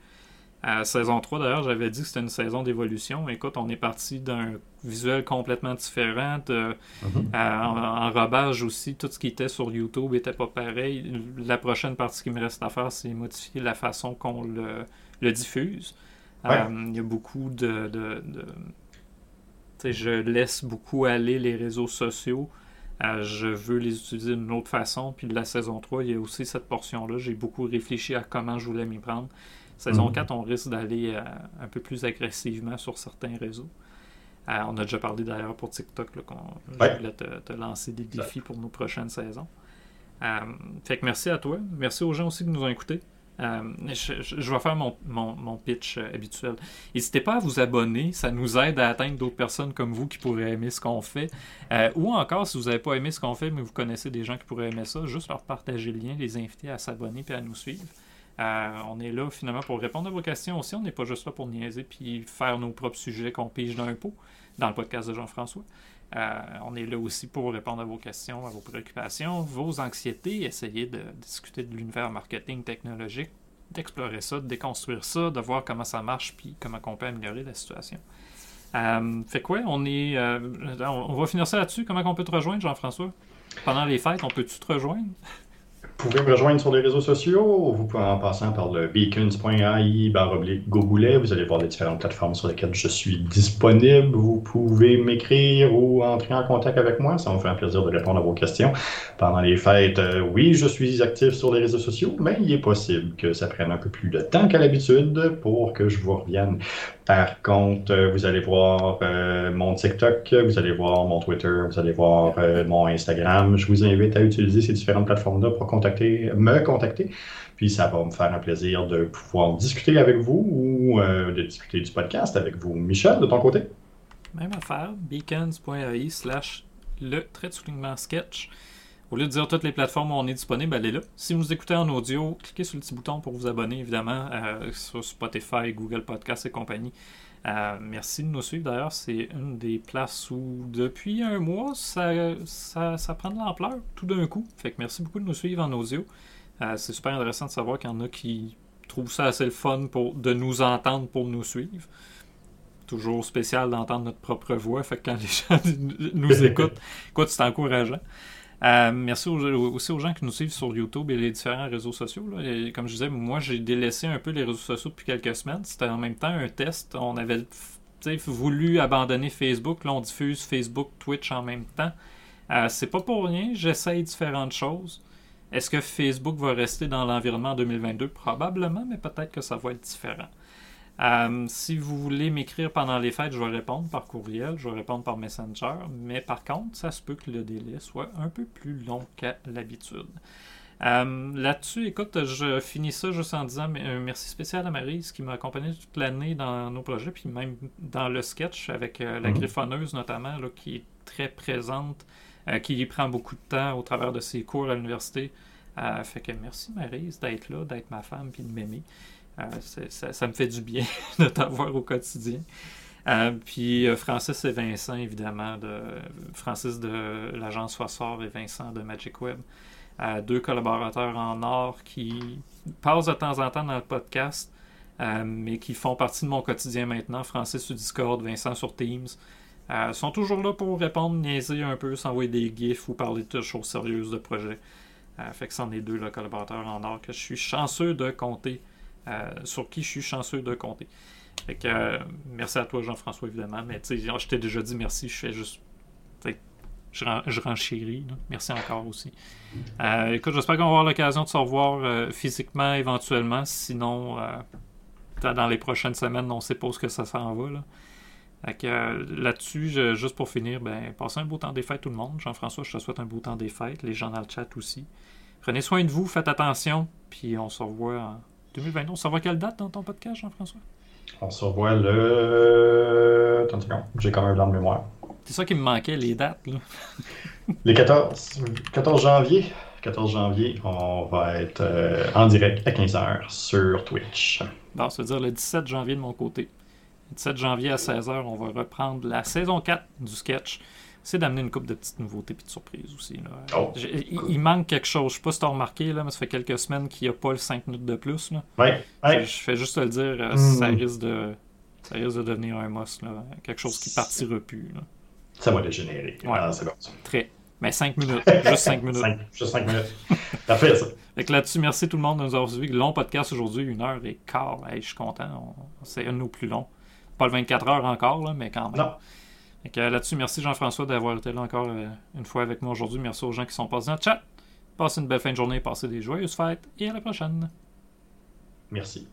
À saison 3, d'ailleurs, j'avais dit que c'était une saison d'évolution. Écoute, on est parti d'un visuel complètement différent. Mm-hmm. en, robage aussi, tout ce qui était sur YouTube n'était pas pareil. La prochaine partie qui me reste à faire, c'est modifier la façon qu'on le, le diffuse. Euh, il y a beaucoup de. je laisse beaucoup aller les réseaux sociaux. Euh, je veux les utiliser d'une autre façon. Puis de la saison 3, il y a aussi cette portion-là. J'ai beaucoup réfléchi à comment je voulais m'y prendre. Saison 4, mhm. on risque d'aller euh, un peu plus agressivement sur certains réseaux. on a déjà parlé d'ailleurs pour TikTok qu'on je voulais te, lancer des défis pour nos prochaines saisons. fait que merci à toi. Merci aux gens aussi qui nous ont écoutés. Euh, je, vais faire mon, pitch euh, habituel. N'hésitez pas à vous abonner, ça nous aide à atteindre d'autres personnes comme vous qui pourraient aimer ce qu'on fait. Euh, ou encore, si vous n'avez pas aimé ce qu'on fait, mais vous connaissez des gens qui pourraient aimer ça, juste leur partager le lien, les inviter à s'abonner et à nous suivre. On est là finalement pour répondre à vos questions aussi. On n'est pas juste là pour niaiser puis faire nos propres sujets qu'on pige d'un pot dans le podcast de Jean-François. on est là aussi pour répondre à vos questions, à vos préoccupations, vos anxiétés, essayer de discuter de l'univers marketing technologique, d'explorer ça, de déconstruire ça, de voir comment ça marche, puis comment on peut améliorer la situation. Euh, fait quoi, on est. Euh, on va finir ça là-dessus. Comment on peut te rejoindre, Jean-François? Pendant les fêtes, on peut-tu te rejoindre? Vous pouvez me rejoindre sur les réseaux sociaux, vous pouvez en passant par le beacons.ai Gogoulet. Vous allez voir les différentes plateformes sur lesquelles je suis disponible. Vous pouvez m'écrire ou entrer en contact avec moi. Ça me fait un plaisir de répondre à vos questions. Pendant les fêtes, euh, oui, je suis actif sur les réseaux sociaux, mais il est possible que ça prenne un peu plus de temps qu'à l'habitude pour que je vous revienne par contre, euh, vous allez voir euh, mon TikTok, vous allez voir mon Twitter, vous allez voir euh, mon Instagram. Je vous invite à utiliser ces différentes plateformes-là pour me contacter. Puis ça va me faire un plaisir de pouvoir discuter avec vous ou de discuter du podcast avec vous. Michel, de ton côté? Même affaire, beacons.ai slash le trait de soulignement sketch. Au lieu de dire toutes les plateformes où on est disponible, allez là. Si vous écoutez en audio, cliquez sur le petit bouton pour vous abonner, évidemment, euh, sur Spotify, Google Podcasts et compagnie. Euh, merci de nous suivre. D'ailleurs, c'est une des places où, depuis un mois, ça, ça, prend de l'ampleur tout d'un coup. Fait que merci beaucoup de nous suivre en audio. Euh, c'est super intéressant de savoir qu'il y en a qui trouvent ça assez le fun pour, de nous entendre pour nous suivre toujours spécial d'entendre notre propre voix. Fait que quand les [laughs] gens nous écoutent, écoute, c'est encourageant. Euh, merci aussi aux gens qui nous suivent sur YouTube et les différents réseaux sociaux. comme je disais, moi, j'ai délaissé un peu les réseaux sociaux depuis quelques semaines. C'était en même temps un test. On avait voulu abandonner Facebook. Là, on diffuse Facebook, Twitch en même temps. Euh, c'est pas pour rien. J'essaye différentes choses. Est-ce que Facebook va rester dans l'environnement en 2022? Probablement, mais peut-être que ça va être différent. Euh, si vous voulez m'écrire pendant les fêtes, je vais répondre par courriel, je vais répondre par Messenger, mais par contre, ça se peut que le délai soit un peu plus long qu'à l'habitude. Euh, là-dessus, écoute, je finis ça juste en disant un merci spécial à Marise qui m'a accompagné toute l'année dans nos projets, puis même dans le sketch avec euh, la mhm. griffonneuse notamment, qui est très présente, qui prend beaucoup de temps au travers de ses cours à l'université. fait que merci Marise d'être là, d'être ma femme, puis de m'aimer. Euh, ça, me fait du bien [laughs] de t'avoir au quotidien. Euh, puis euh, Francis et Vincent, évidemment, de Francis de l'agence Fossor et Vincent de Magic Web. deux collaborateurs en or qui passent de temps en temps dans le podcast, mais qui font partie de mon quotidien maintenant. Francis sur Discord, Vincent sur Teams. Sont toujours là pour répondre, niaiser un peu, s'envoyer des gifs ou parler de choses sérieuses de projet. fait que c'en est deux collaborateurs en or que je suis chanceux de compter sur qui je suis chanceux de compter. Fait que, euh, merci à toi, Jean-François, évidemment. Mais je t'ai déjà dit merci, je fais juste. Je, je renchéris. Merci encore aussi. Euh, écoute, j'espère qu'on va avoir l'occasion de se revoir physiquement éventuellement. Sinon, dans les prochaines semaines, on ne sait pas où que ça s'en va. Là. là-dessus, juste pour finir, ben, passez un beau temps des fêtes tout le monde. Jean-François, je te souhaite un beau temps des fêtes. Les gens dans le chat aussi. Prenez soin de vous, faites attention, puis on se revoit en 2022. On se revoit quelle date dans ton podcast, Jean-François? On se revoit le. Attends une seconde, j'ai quand même un blanc de mémoire. C'est ça qui me manquait, les dates. Là. [laughs] Les 14, 14 janvier. 14 janvier, on va être euh, en direct à 15h sur Twitch. Bon, ça veut dire le 17 janvier de mon côté. Le 17 janvier à 16h, on va reprendre la saison 4 du sketch. C'est d'amener une couple de petites nouveautés et de surprises aussi. Là. Oh. Il, il manque quelque chose. Je sais pas si tu as remarqué, là, mais ça fait quelques semaines qu'il n'y a pas le 5 minutes de plus. Là. Ouais, ouais. Je fais juste te le dire, euh, Mm. ça, risque de, ça risque de devenir un must. Là. Quelque chose qui partira plus. Là. Ça va dégénérer. Ouais. Ah, c'est bon. ça. Très. Mais 5 minutes. [laughs] Juste 5 minutes. Cinq- juste 5 minutes. Parfait, ça. Fait là-dessus, merci tout le monde de nous avoir suivis. Long podcast aujourd'hui, une heure et quart. Hey, je suis content. On- C'est un de nos plus longs. Pas le 24 heures encore, là, mais quand même. Non. Euh, là-dessus, merci Jean-François d'avoir été là encore euh, une fois avec moi aujourd'hui. Merci aux gens qui sont passés dans le chat. Passez une belle fin de journée, passez des joyeuses fêtes et à la prochaine. Merci.